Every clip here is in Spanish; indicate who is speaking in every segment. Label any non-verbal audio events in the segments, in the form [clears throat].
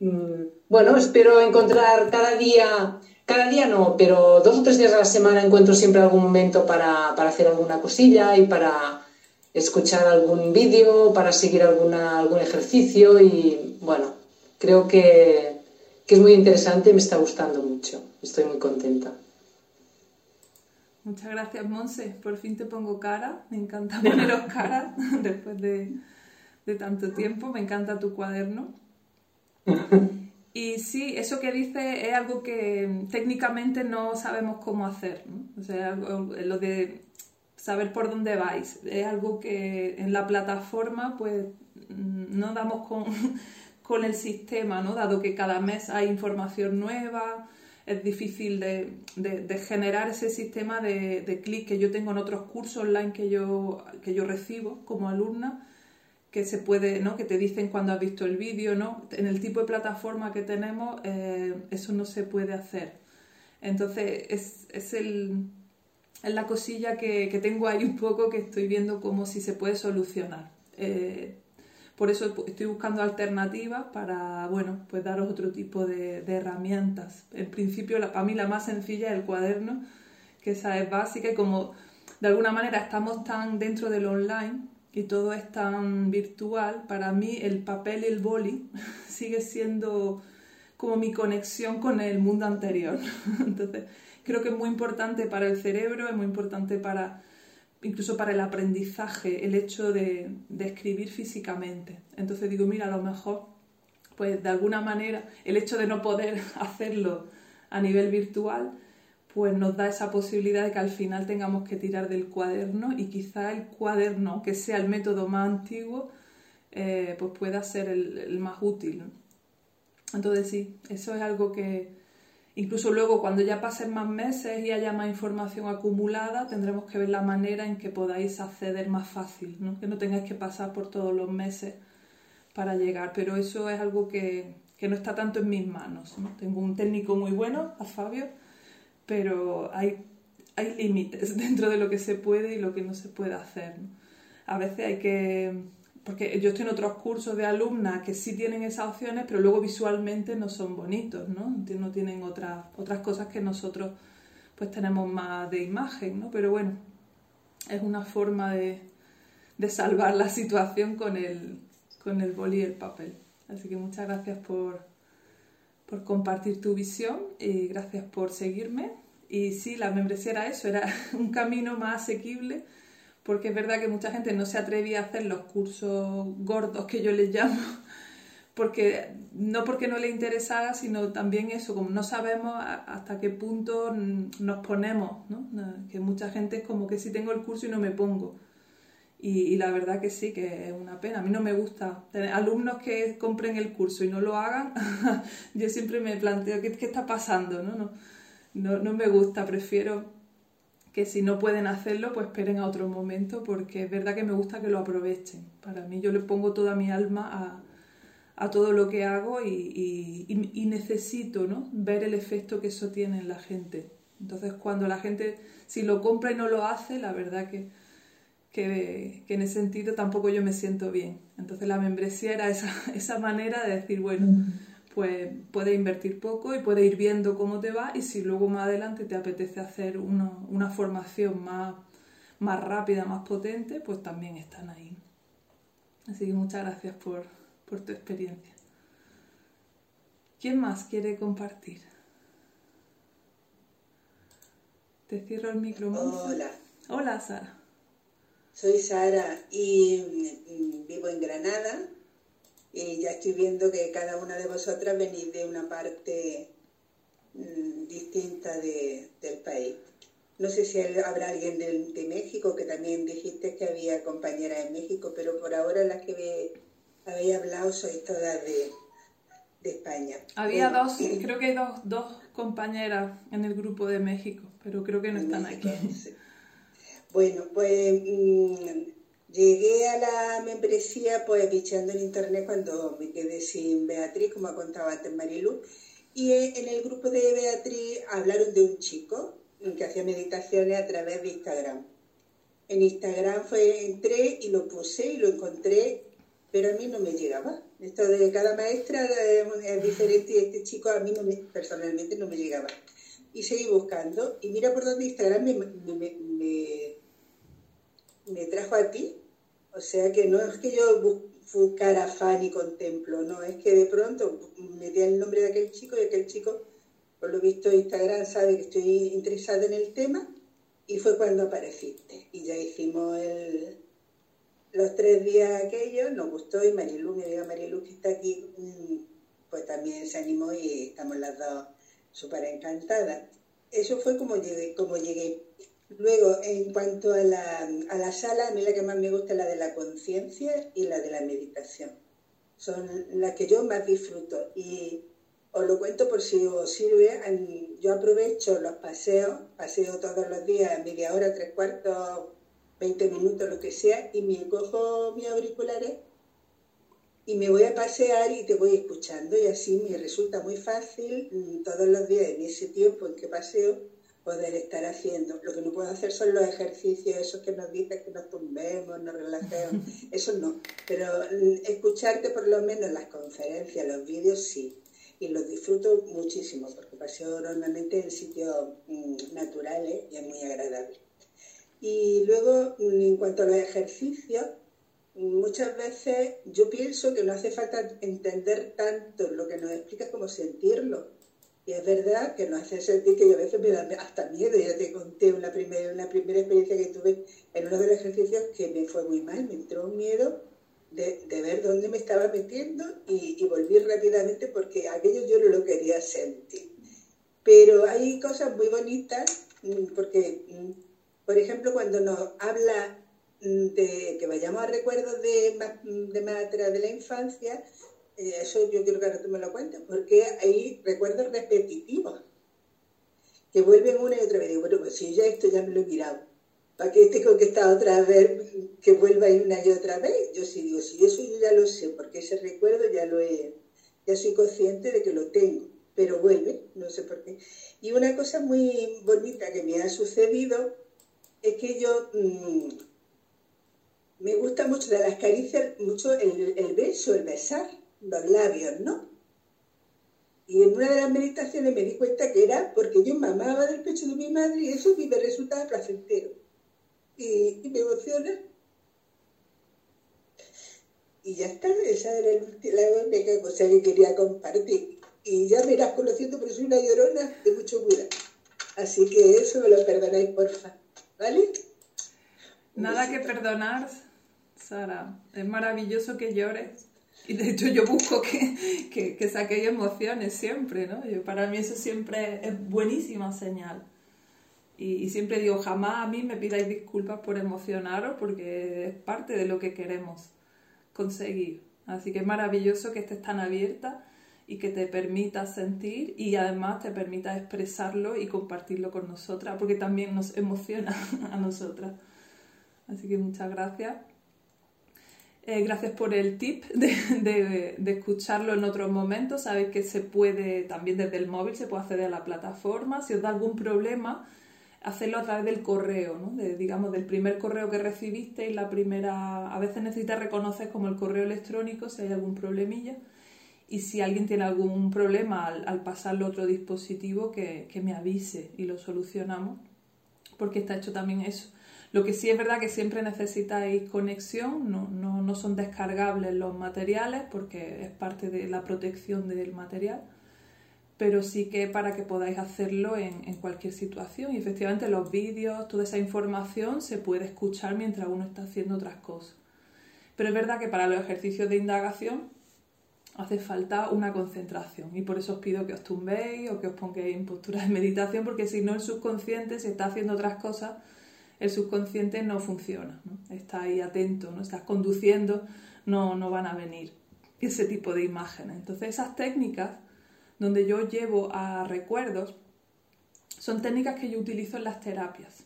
Speaker 1: mm, bueno, espero encontrar cada día, cada día no, pero dos o tres días a la semana encuentro siempre algún momento para, hacer alguna cosilla y para escuchar algún vídeo, para seguir alguna, algún ejercicio y bueno, creo que, que es muy interesante y me está gustando mucho. Estoy muy contenta.
Speaker 2: Muchas gracias, Monse. Por fin te pongo cara. Me encanta poneros [laughs] cara después de, tanto tiempo. Me encanta tu cuaderno. Y sí, eso que dices es algo que técnicamente no sabemos cómo hacer. O sea, lo de saber por dónde vais. Es algo que en la plataforma, pues, no damos con, [laughs] con el sistema, ¿no? Dado que cada mes hay información nueva es difícil de, generar ese sistema de, de clic que yo tengo en otros cursos online que yo, que yo recibo como alumna, que se puede, ¿no? que te dicen cuando has visto el vídeo, ¿no? En el tipo de plataforma que tenemos, eh, eso no se puede hacer. Entonces, es, es, el, es la cosilla que, que, tengo ahí un poco que estoy viendo como si se puede solucionar. Eh, por eso estoy buscando alternativas para, bueno, pues daros otro tipo de, herramientas. En principio, la, para mí la más sencilla es el cuaderno, que esa es básica y como de alguna manera estamos tan dentro del online y todo es tan virtual, para mí el papel y el boli [laughs] sigue siendo como mi conexión con el mundo anterior. [laughs] Entonces, creo que es muy importante para el cerebro, es muy importante para incluso para el aprendizaje, el hecho de, escribir físicamente. Entonces digo, mira, a lo mejor, pues de alguna manera, el hecho de no poder [laughs] hacerlo a nivel virtual, pues nos da esa posibilidad de que al final tengamos que tirar del cuaderno y quizá el cuaderno, que sea el método más antiguo, eh, pues pueda ser el, más útil. Entonces sí, eso es algo que, Incluso luego, cuando ya pasen más meses y haya más información acumulada, tendremos que ver la manera en que podáis acceder más fácil, ¿no? que no tengáis que pasar por todos los meses para llegar. Pero eso es algo que, no está tanto en mis manos. Tengo un técnico muy bueno, a Fabio, pero hay, hay límites [laughs] dentro de lo que se puede y lo que no se puede hacer. A veces hay que porque yo estoy en otros cursos de alumnas que sí tienen esas opciones, pero luego visualmente no son bonitos, ¿no? No tienen otras, otras cosas que nosotros pues tenemos más de imagen, ¿no? Pero bueno, es una forma de, salvar la situación con el, con el boli y el papel. Así que muchas gracias por, por compartir tu visión y gracias por seguirme. Y sí, la membresía era eso, era [laughs] un camino más asequible porque es verdad que mucha gente no se atrevía a hacer los cursos gordos que yo les llamo, [laughs] porque no porque no le interesara, sino también eso, como no sabemos hasta qué punto nos ponemos, ¿no? que mucha gente es como que si tengo el curso y no me pongo. Y, la verdad que sí, que es una pena. A mí no me gusta tener alumnos que compren el curso y no lo hagan. [laughs] yo siempre me planteo, ¿qué, qué está pasando? ¿no? No, no, no me gusta, prefiero que si no pueden hacerlo, pues esperen a otro momento, porque es verdad que me gusta que lo aprovechen. Para mí yo le pongo toda mi alma a, a todo lo que hago y, y, necesito ¿no? ver el efecto que eso tiene en la gente. Entonces cuando la gente, si lo compra y no lo hace, la verdad que, que, que en ese sentido tampoco yo me siento bien. Entonces la membresía era esa, [laughs] esa manera de decir, bueno, pues puedes invertir poco y puedes ir viendo cómo te va y si luego más adelante te apetece hacer una, formación más, más rápida, más potente, pues también están ahí. Así que muchas gracias por, por tu experiencia. ¿Quién más quiere compartir? Te cierro el micrófono.
Speaker 3: Hola.
Speaker 2: Hola, Sara.
Speaker 3: Soy Sara y mm, vivo en Granada y ya estoy viendo que cada una de vosotras venís de una parte mm, distinta del país. No sé si habrá alguien de, México, que también dijiste que había compañeras en México, pero por ahora las que habéis hablado sois todas de, España.
Speaker 2: Había dos, [clears throat] creo que hay dos, compañeras en el grupo de México, pero creo que no están aquí.
Speaker 3: Bueno, pues mm, Llegué a la membresía pues bicheando en internet cuando me quedé sin Beatriz, como ha contado antes Marilu, y en el grupo de Beatriz hablaron de un chico que hacía meditaciones a través de Instagram. En Instagram fue, entré y lo puse y lo encontré pero a mí no me llegaba. Esto de cada maestra es diferente y este chico a mí no me, personalmente no me llegaba. Y seguí buscando y mira por dónde Instagram me, me trajo a ti. O sea que no es que yo buscara fan y contemplo, no, es que de pronto metí el nombre de aquel chico y aquel chico, por lo visto Instagram sabe que estoy interesada en el tema y fue cuando apareciste. Y ya hicimos el, los tres días aquellos, nos gustó y Marilu, mi amiga Marilu que está aquí, mm, pues también se animó y estamos las dos súper encantadas. Eso fue como llegué. Luego, en cuanto a la, a la sala, a mí la que más me gusta es la de la conciencia y la de la meditación. Son las que yo más disfruto. Y os lo cuento por si os sirve. Yo aprovecho los paseos, paseo todos los días, media hora, tres cuartos, 20 minutos, lo que sea, y me cojo mis auriculares y me voy a pasear y te voy escuchando. Y así me resulta muy fácil mm, todos los días en ese tiempo en que paseo poder estar haciendo. Lo que no puedo hacer son los ejercicios, esos que nos dicen que nos tumbemos, nos relajemos, [laughs] eso no. Pero mm, escucharte por lo menos las conferencias, los vídeos, sí. Y los disfruto muchísimo porque paseo normalmente en sitios mm, naturales y es muy agradable. Y luego, en cuanto a los ejercicios, muchas veces yo pienso que no hace falta entender tanto lo que nos explica como sentirlo. Y es verdad que nos hace sentir que a veces me da hasta miedo. Ya te conté una primera, una primera experiencia que tuve en uno de los ejercicios que me fue muy mal. Me entró un miedo de, ver dónde me estaba metiendo y, y volví rápidamente porque aquello yo no lo quería sentir. Pero hay cosas muy bonitas mm, porque mm, por ejemplo, cuando nos habla mm, de que vayamos a recuerdos de, de de la infancia, eso yo quiero que tú me lo cuentes, porque hay recuerdos repetitivos que vuelven una y otra vez. Digo, bueno, pues si ya esto ya me lo he mirado, ¿para qué tengo que estar otra vez, que vuelva una y otra vez? Yo sí digo, si eso yo ya lo sé, porque ese recuerdo ya lo he, ya soy consciente de que lo tengo, pero vuelve, no sé por qué. Y una cosa muy bonita que me ha sucedido es que yo mm, me gusta mucho de las caricias, mucho el, beso, el besar los labios, ¿no? Y en una de las meditaciones me di cuenta que era porque yo mamaba del pecho de mi madre y eso me resultaba placentero. Y, me emociona. Y ya está, esa era la única cosa que quería compartir. Y ya me irás conociendo porque soy una llorona de mucho cuidado. Así que eso me lo perdonáis, porfa. ¿Vale?
Speaker 2: Nada que perdonar, Sara. Es maravilloso que llores. Y de hecho yo busco que, que, que saquéis emociones siempre, ¿no? Yo, para mí eso siempre es buenísima señal. Y, y, siempre digo, jamás a mí me pidáis disculpas por emocionaros porque es parte de lo que queremos conseguir. Así que es maravilloso que estés tan abierta y que te permita sentir y además te permita expresarlo y compartirlo con nosotras, porque también nos emociona [laughs] a nosotras. Así que muchas gracias. Eh, gracias por el tip de, escucharlo en otros momentos. Sabéis que se puede también desde el móvil, se puede acceder a la plataforma. Si os da algún problema, hacerlo a través del correo, ¿no? digamos, del primer correo que recibiste y la primera... A veces necesitas reconocer como el correo electrónico si hay algún problemilla y si alguien tiene algún problema al, pasarlo a otro dispositivo, que, me avise y lo solucionamos, porque está hecho también eso. Lo que sí es verdad que siempre necesitáis conexión, no, no, son descargables los materiales porque es parte de la protección del material, pero sí que para que podáis hacerlo en, en cualquier situación. Y efectivamente los vídeos, toda esa información se puede escuchar mientras uno está haciendo otras cosas. Pero es verdad que para los ejercicios de indagación hace falta una concentración y por eso os pido que os tumbéis o que os pongáis en postura de meditación porque si no el subconsciente se está haciendo otras cosas el subconsciente no funciona está ahí atento no estás conduciendo no, no van a venir ese tipo de imágenes entonces esas técnicas donde yo llevo a recuerdos son técnicas que yo utilizo en las terapias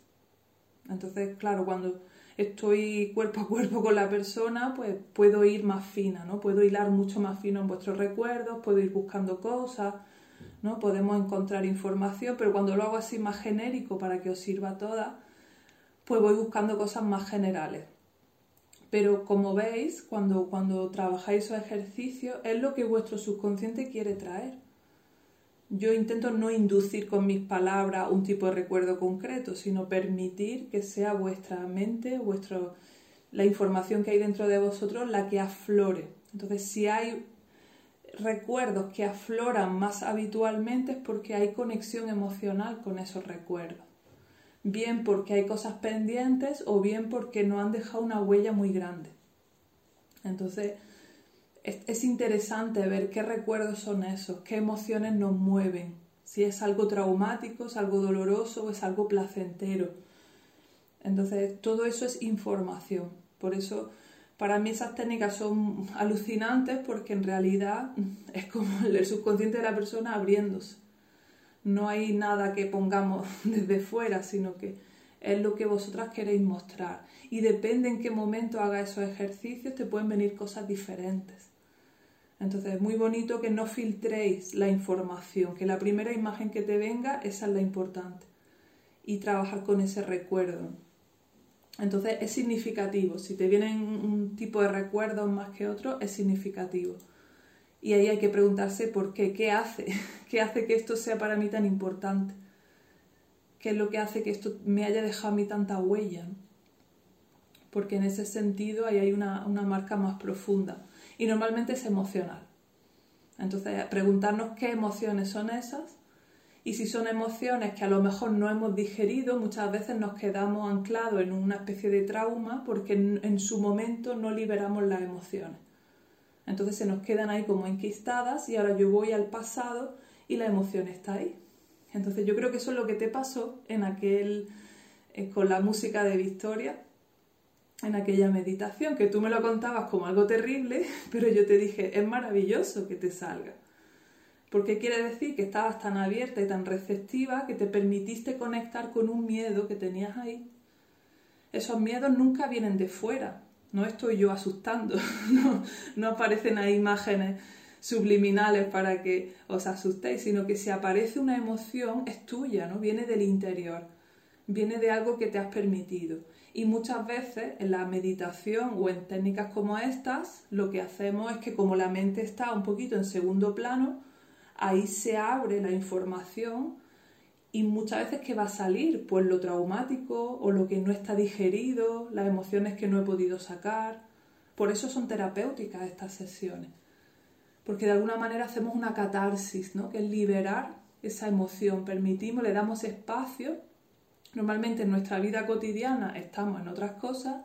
Speaker 2: entonces claro cuando estoy cuerpo a cuerpo con la persona, pues puedo ir más fina, ¿no? Puedo hilar mucho más fino en vuestros recuerdos, puedo ir buscando cosas, ¿no? Podemos encontrar información, pero cuando lo hago así más genérico para que os sirva a todas, pues voy buscando cosas más generales. Pero como veis, cuando, cuando trabajáis esos ejercicios, es lo que vuestro subconsciente quiere traer. Yo intento no inducir con mis palabras un tipo de recuerdo concreto, sino permitir que sea vuestra mente, vuestro, la información que hay dentro de vosotros la que aflore. Entonces, si hay recuerdos que afloran más habitualmente es porque hay conexión emocional con esos recuerdos bien porque hay cosas pendientes o bien porque no han dejado una huella muy grande. Entonces, es, interesante ver qué recuerdos son esos, qué emociones nos mueven, si es algo traumático, es algo doloroso o es algo placentero. Entonces, todo eso es información. Por eso, para mí esas técnicas son alucinantes porque en realidad [laughs] es como el subconsciente de la persona abriéndose no hay nada que pongamos [laughs] desde fuera, sino que es lo que vosotras queréis mostrar. Y depende en qué momento haga esos ejercicios, te pueden venir cosas diferentes. Entonces es muy bonito que no filtréis la información, que la primera imagen que te venga, esa es la importante. Y trabajar con ese recuerdo. Entonces es significativo. Si te vienen un tipo de recuerdos más que otro, es significativo. Y ahí hay que preguntarse por qué, qué hace, [laughs] qué hace que esto sea para mí tan importante, qué es lo que hace que esto me haya dejado a mí tanta huella. Porque en ese sentido ahí hay una, una marca más profunda y normalmente es emocional. Entonces, preguntarnos qué emociones son esas y si son emociones que a lo mejor no hemos digerido, muchas veces nos quedamos anclados en una especie de trauma porque en su momento no liberamos las emociones. Entonces se nos quedan ahí como enquistadas y ahora yo voy al pasado y la emoción está ahí. Entonces yo creo que eso es lo que te pasó en aquel, eh, con la música de Victoria, en aquella meditación, que tú me lo contabas como algo terrible, [laughs] pero yo te dije, es maravilloso que te salga. Porque quiere decir que estabas tan abierta y tan receptiva que te permitiste conectar con un miedo que tenías ahí. Esos miedos nunca vienen de fuera, no estoy yo asustando, [laughs] no, aparecen ahí imágenes subliminales para que os asustéis, sino que si aparece una emoción es tuya, ¿no? Viene del interior, viene de algo que te has permitido. Y muchas veces en la meditación o en técnicas como estas, lo que hacemos es que como la mente está un poquito en segundo plano, ahí se abre la información y muchas veces que va a salir, pues lo traumático o lo que no está digerido, las emociones que no he podido sacar. Por eso son terapéuticas estas sesiones. Porque de alguna manera hacemos una catarsis, ¿no? Que es liberar esa emoción, permitimos, le damos espacio. Normalmente en nuestra vida cotidiana estamos en otras cosas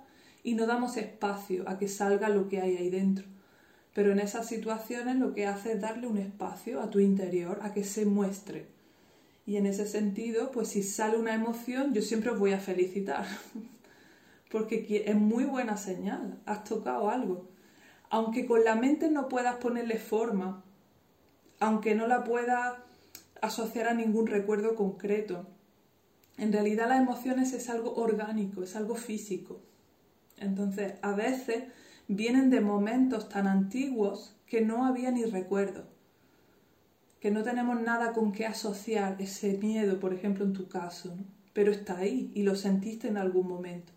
Speaker 2: y no damos espacio a que salga lo que hay ahí dentro. Pero en esas situaciones lo que hace es darle un espacio a tu interior, a que se muestre y en ese sentido, pues si sale una emoción, yo siempre os voy a felicitar, [laughs] porque es muy buena señal, has tocado algo. Aunque con la mente no puedas ponerle forma, aunque no la puedas asociar a ningún recuerdo concreto, en realidad las emociones es algo orgánico, es algo físico. Entonces, a veces vienen de momentos tan antiguos que no había ni recuerdo que no tenemos nada con qué asociar ese miedo, por ejemplo, en tu caso, pero está ahí y lo sentiste en algún momento.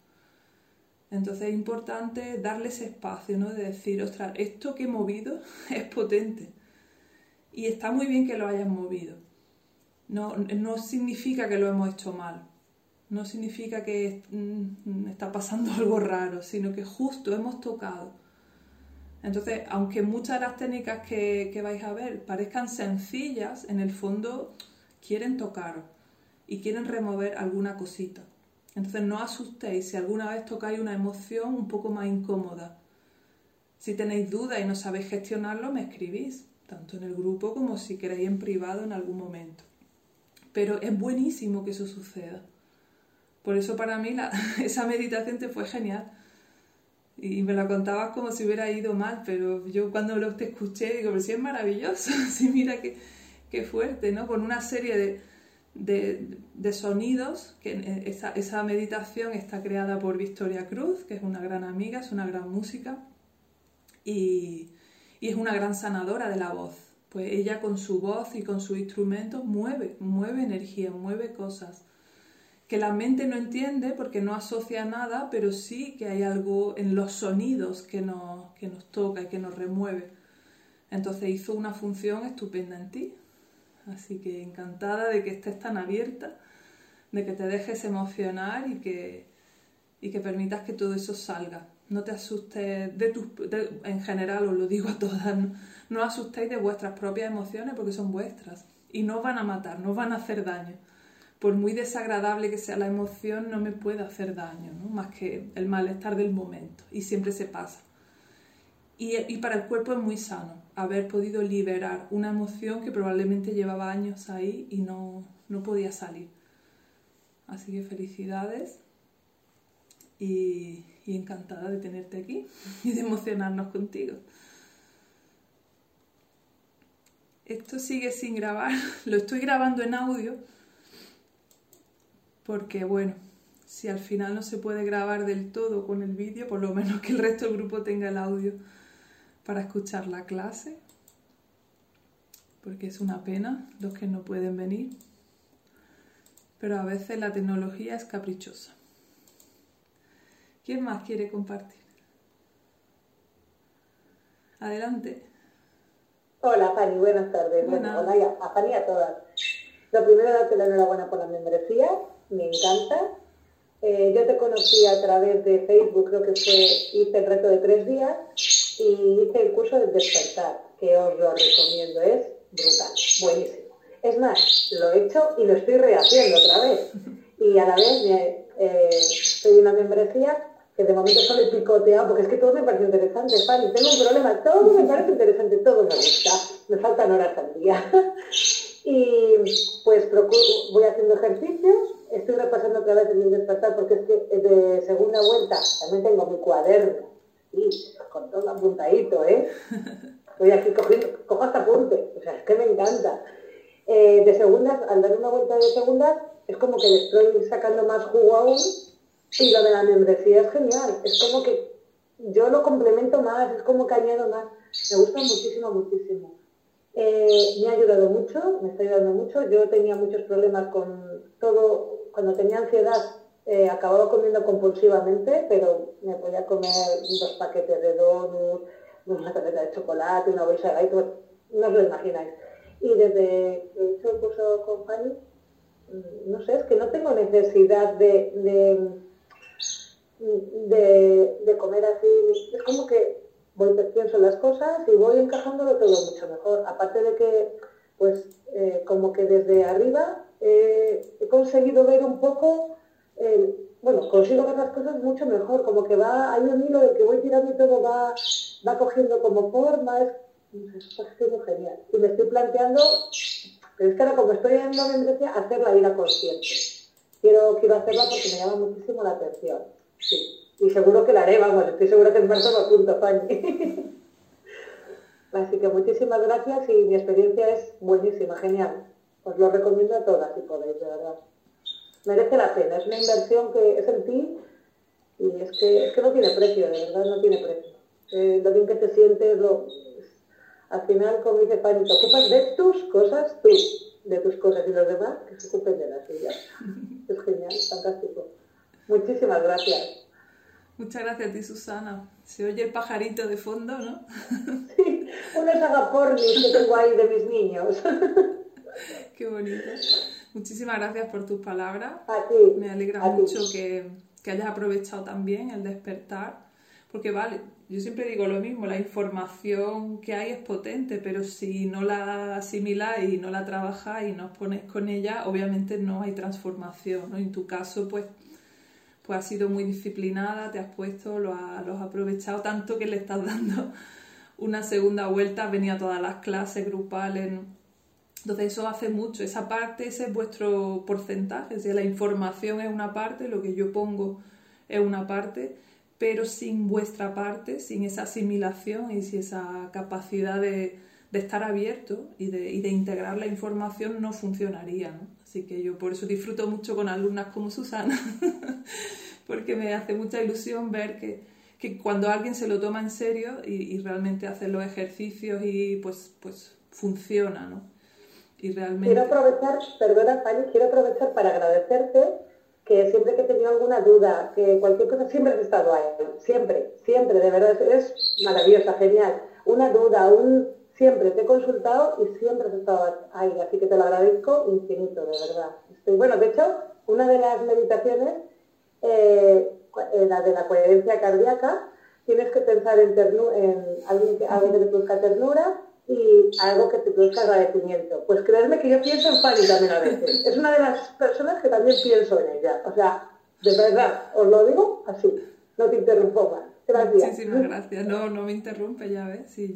Speaker 2: Entonces es importante darle ese espacio, ¿no? De decir, ostras, esto que he movido [laughs] es potente. Y está muy bien que lo hayas movido. No, no significa que lo hemos hecho mal. No significa que mm, está pasando [laughs] algo raro, sino que justo hemos tocado entonces, aunque muchas de las técnicas que, vais a ver parezcan sencillas, en el fondo quieren tocar y quieren remover alguna cosita. Entonces, no asustéis si alguna vez tocáis una emoción un poco más incómoda. Si tenéis dudas y no sabéis gestionarlo, me escribís, tanto en el grupo como si queréis en privado en algún momento. Pero es buenísimo que eso suceda. Por eso para mí [laughs] esa meditación te fue genial y me lo contabas como si hubiera ido mal, pero yo cuando lo te escuché digo, pero sí es maravilloso, [laughs] sí mira qué, qué fuerte, ¿no? Con una serie de, de, de sonidos, que esa, esa, meditación está creada por Victoria Cruz, que es una gran amiga, es una gran música y, y es una gran sanadora de la voz. Pues ella con su voz y con su instrumento mueve, mueve energía, mueve cosas que la mente no entiende porque no asocia nada, pero sí que hay algo en los sonidos que nos, que nos toca y que nos remueve. Entonces hizo una función estupenda en ti. Así que encantada de que estés tan abierta, de que te dejes emocionar y que, y que permitas que todo eso salga. No te asustes, de tus, en general os lo digo a todas, no, no asustéis de vuestras propias emociones porque son vuestras y no van a matar, no van a hacer daño por muy desagradable que sea la emoción, no me puede hacer daño, ¿no? más que el malestar del momento, y siempre se pasa. Y, y, para el cuerpo es muy sano haber podido liberar una emoción que probablemente llevaba años ahí y no, no podía salir. Así que felicidades y, y encantada de tenerte aquí [laughs] y de emocionarnos contigo. Esto sigue sin grabar, [laughs] lo estoy grabando en audio porque bueno, si al final no se puede grabar del todo con el vídeo, por lo menos que el resto del grupo tenga el audio para escuchar la clase, porque es una pena los que no pueden venir, pero a veces la tecnología es caprichosa. ¿Quién más quiere compartir? Adelante.
Speaker 4: Hola Fanny, buenas tardes. Bueno, hola a Fanny a todas. Lo primero, darte la enhorabuena por la membresía me encanta. Eh, yo te conocí a través de Facebook, creo que fue, hice el reto de tres días y hice el curso de despertar, que os lo recomiendo, es brutal, buenísimo. Es más, lo he hecho y lo estoy rehaciendo otra vez. Y a la vez eh, en una membresía que de momento solo he picoteado, porque es que todo me parece interesante, Fanny. Tengo un problema, todo me parece interesante, todo me gusta. Me faltan horas al día. [laughs] y pues voy haciendo ejercicios estoy repasando otra vez el despertar porque es que de segunda vuelta también tengo mi cuaderno y con todo apuntadito, ¿eh? [laughs] Estoy aquí cogiendo, cojo hasta apunte, o sea, es que me encanta. Eh, de segundas, al dar una vuelta de segundas, es como que le estoy sacando más jugo aún y lo de la membresía es genial. Es como que yo lo complemento más, es como que añado más. Me gusta muchísimo, muchísimo. Eh, me ha ayudado mucho, me está ayudando mucho. Yo tenía muchos problemas con todo, cuando tenía ansiedad eh, acababa comiendo compulsivamente, pero me podía comer dos paquetes de donuts, una tableta de chocolate, una bolsa de galletas, no os lo imagináis. Y desde que hecho el curso con Fanny, mm, no sé, es que no tengo necesidad de, de, de, comer así. Es como que voy pienso las cosas y voy encajándolo todo mucho mejor. Aparte de que, pues, eh, como que desde arriba eh, he conseguido ver un poco, bueno, consigo ver las cosas mucho mejor, como que va, hay un hilo de que voy tirando y todo va, va cogiendo como forma, es, está siendo genial. Y me estoy planteando, pero es que ahora como estoy en la membresía, hacer la vida consciente. Quiero, quiero hacerla porque me llama muchísimo la atención. Sí. Y seguro que la haré, vamos, estoy segura que en marzo me apunto, Fanny. [laughs] Así que muchísimas gracias y mi experiencia es buenísima, genial. Os lo recomiendo a todas si podéis, de verdad. Merece la pena, es una inversión que es en ti y es que, es que no tiene precio, de verdad, no tiene precio. Eh, lo bien que te sientes, lo, al final, como dice Fanny, te ocupas de tus cosas, tú, de tus cosas y los demás que se ocupen de las suyas. [laughs] Es genial, fantástico. Muchísimas gracias.
Speaker 2: Muchas gracias a ti, Susana. Se oye el pajarito de fondo, ¿no?
Speaker 4: Sí, unos agapornis que tengo ahí de mis niños. [laughs] [laughs]
Speaker 2: Qué bonito. Muchísimas gracias por tus palabras.
Speaker 4: A ti.
Speaker 2: Me alegra mucho que, que, hayas aprovechado también el despertar. Porque vale, yo siempre digo lo mismo, la información que hay es potente, pero si no la asimiláis y no la trabajáis y no os ponéis con ella, obviamente no hay transformación. ¿no? En tu caso, pues, pues has sido muy disciplinada, te has puesto, lo, lo has aprovechado tanto que le estás [laughs] dando una segunda vuelta, has venido a todas las clases grupales. Entonces eso hace mucho, esa parte, ese es vuestro porcentaje, es la información es una parte, lo que yo pongo es una parte, pero sin vuestra parte, sin esa asimilación y sin esa capacidad de, estar abierto y de, integrar la información no funcionaría. Así que yo por eso disfruto mucho con alumnas como Susana, [laughs] porque me hace mucha ilusión ver que, cuando alguien se lo toma en serio y, y realmente hace los ejercicios y pues, pues funciona, ¿no?
Speaker 4: Quiero aprovechar, perdona Fanny, quiero aprovechar para agradecerte que siempre que he tenido alguna duda, que cualquier cosa, siempre has estado ahí, siempre, siempre, de verdad, es maravillosa, genial. Una duda, un siempre te he consultado y siempre has estado ahí, así que te lo agradezco infinito, de verdad. bueno, de hecho, una de las meditaciones, eh, la de la coherencia cardíaca, tienes que pensar en, en alguien que, algo que te produzca ternura y algo que te produzca agradecimiento. Pues creerme que yo pienso en Fanny también a veces. Es una de las personas que también pienso en ella. O sea, de verdad, os lo digo así, no te interrumpo más. Gracias.
Speaker 2: Gracias. No, no me interrumpe, ya ves. Sí,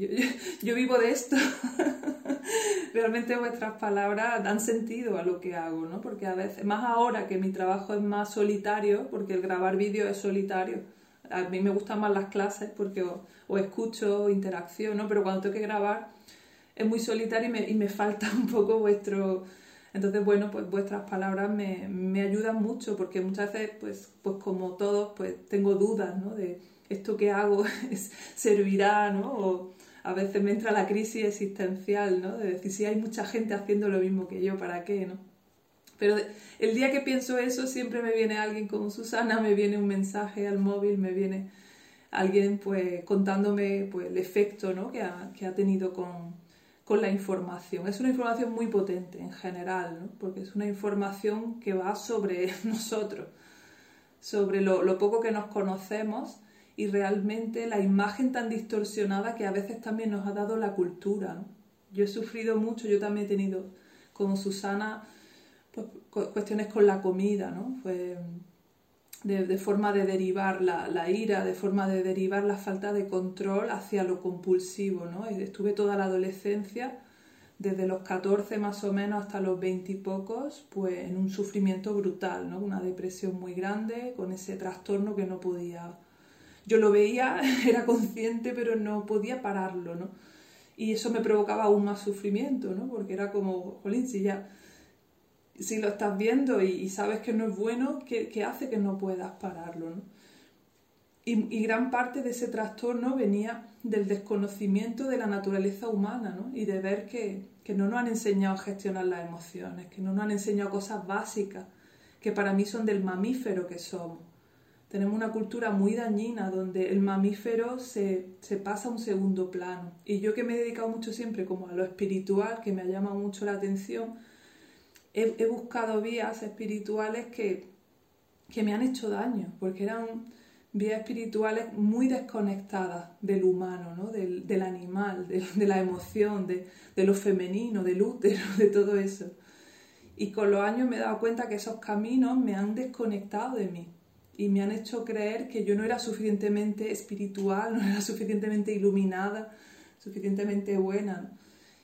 Speaker 2: yo, vivo de esto. [laughs] Realmente vuestras palabras dan sentido a lo que hago, ¿no? Porque a veces, más ahora que mi trabajo es más solitario, porque el grabar vídeo es solitario. A mí me gustan más las clases porque o, escucho o. Pero cuando tengo que grabar es muy solitario y me, y me falta [laughs] un poco vuestro... Entonces, bueno, pues vuestras palabras me, me ayudan mucho porque muchas veces, pues, pues como todos, pues tengo dudas, ¿no? De, esto que hago [laughs] servirá, ¿no? O a veces me entra la crisis existencial, ¿no? De decir, si hay mucha gente haciendo lo mismo que yo, ¿para qué, no? Pero el día que pienso eso, siempre me viene alguien como Susana, me viene un mensaje al móvil, me viene alguien pues contándome pues, el efecto ¿no? que, ha, que ha tenido con, con, la información. Es una información muy potente en general, porque es una información que va sobre [laughs] nosotros, sobre lo, lo poco que nos conocemos y realmente la imagen tan distorsionada que a veces también nos ha dado la cultura. Yo he sufrido mucho, yo también he tenido, como Susana, pues, cuestiones con la comida, ¿no? Fue de, forma de derivar la, la, ira, de forma de derivar la falta de control hacia lo compulsivo, ¿no? Estuve toda la adolescencia, desde los 14 más o menos hasta los 20 y pocos, pues en un sufrimiento brutal, ¿no? Una depresión muy grande, con ese trastorno que no podía yo lo veía, [laughs] era consciente, pero no podía pararlo, ¿no? Y eso me provocaba aún más sufrimiento, ¿no? Porque era como, jolín, si ya, si lo estás viendo y, sabes que no es bueno, ¿qué, hace que no puedas pararlo, ¿no? Y, gran parte de ese trastorno venía del desconocimiento de la naturaleza humana, ¿no? Y de ver que, que no nos han enseñado a gestionar las emociones, que no nos han enseñado cosas básicas, que para mí son del mamífero que somos tenemos una cultura muy dañina donde el mamífero se, pasa a un segundo plano. Y yo que me he dedicado mucho siempre como a lo espiritual, que me ha llamado mucho la atención, he, buscado vías espirituales que, que, me han hecho daño, porque eran vías espirituales muy desconectadas del humano, ¿no? del, del animal, de, la emoción, de, de lo femenino, del útero, [laughs] de todo eso. Y con los años me he dado cuenta que esos caminos me han desconectado de mí y me han hecho creer que yo no era suficientemente espiritual, [laughs] no era suficientemente iluminada, suficientemente buena.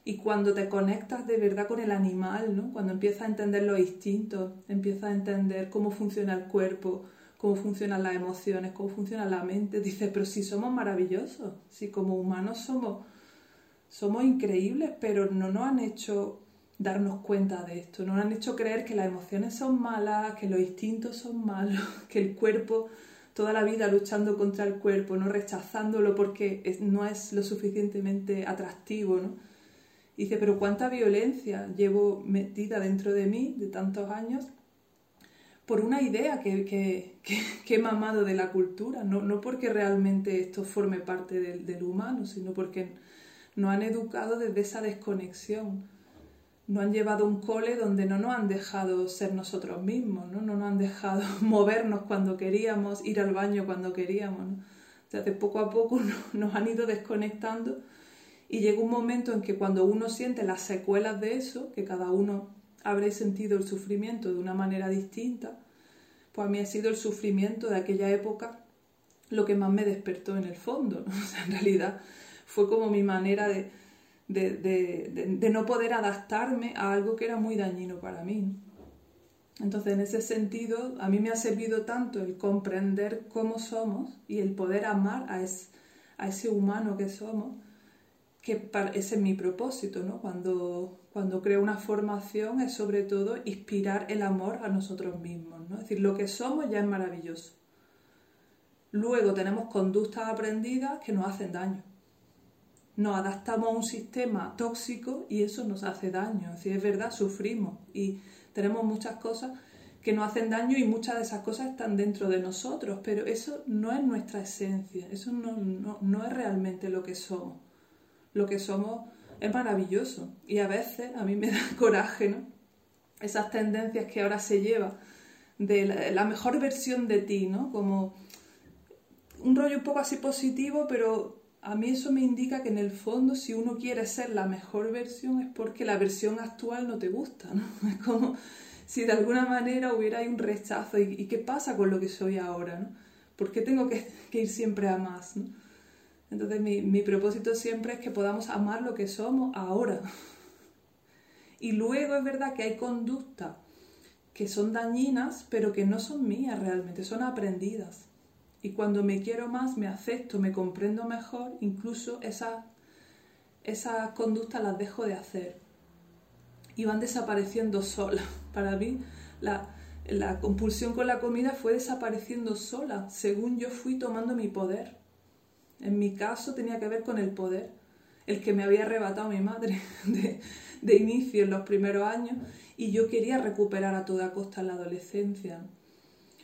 Speaker 2: Y cuando te conectas de verdad con el animal, ¿no? cuando empiezas a entender los instintos, empiezas a entender cómo funciona el cuerpo, cómo funcionan las emociones, cómo funciona la mente, dices, pero si somos maravillosos, si como humanos somos, somos increíbles, pero no nos han hecho darnos cuenta de esto. Nos han hecho creer que las emociones son malas, que los instintos son malos, [laughs] que el cuerpo, toda la vida luchando contra el cuerpo, no rechazándolo porque no es lo suficientemente atractivo, ¿no? Dice, pero cuánta violencia llevo metida dentro de mí de tantos años por una idea que, que, que, he mamado de la cultura, no, no, porque realmente esto forme parte del, del humano, sino porque nos han educado desde esa desconexión nos han llevado un cole donde no nos han dejado ser nosotros mismos, no, no nos han dejado [laughs] movernos cuando queríamos, ir al baño cuando queríamos. ¿no? de poco a poco [laughs] nos han ido desconectando y llega un momento en que cuando uno siente las secuelas de eso, que cada uno habréis sentido el sufrimiento de una manera distinta, pues a mí ha sido el sufrimiento de aquella época lo que más me despertó en el fondo. [laughs] en realidad fue como mi manera de, de, no poder adaptarme a algo que era muy dañino para mí. Entonces, en ese sentido, a mí me ha servido tanto el comprender cómo somos y el poder amar a, a ese humano que somos, que ese es mi propósito, ¿no? Cuando, cuando creo una formación es sobre todo inspirar el amor a nosotros mismos, ¿no? Es decir, lo que somos ya es maravilloso. Luego tenemos conductas aprendidas que nos hacen daño nos adaptamos a un sistema tóxico y eso nos hace daño. Si es verdad, sufrimos y tenemos muchas cosas que nos hacen daño y muchas de esas cosas están dentro de nosotros, pero eso no es nuestra esencia, eso no, no, no es realmente lo que somos. Lo que somos es maravilloso y a veces a mí me da [laughs] coraje, ¿no? Esas tendencias que ahora se lleva de la, mejor versión de ti, ¿no? Como un rollo un poco así positivo, pero a mí eso me indica que en el fondo si uno quiere ser la mejor versión es porque la versión actual no te gusta, ¿no? [laughs] Es como si de alguna manera hubiera un rechazo y, qué pasa con lo que soy ahora, ¿no? ¿Por qué tengo que, ir siempre a más? Entonces mi, mi propósito siempre es que podamos amar lo que somos ahora. Y luego es verdad que hay conductas que son dañinas, pero que no son mías realmente, son aprendidas. Y cuando me quiero más, me acepto, me comprendo mejor, incluso esas, esas conductas las dejo de hacer. Y van desapareciendo solas. [laughs] Para mí, la, la compulsión con la comida fue desapareciendo sola, según yo fui tomando mi poder. En mi caso tenía que ver con el poder, el que me había arrebatado mi madre [laughs] de, inicio en los primeros años y yo quería recuperar a toda costa la adolescencia.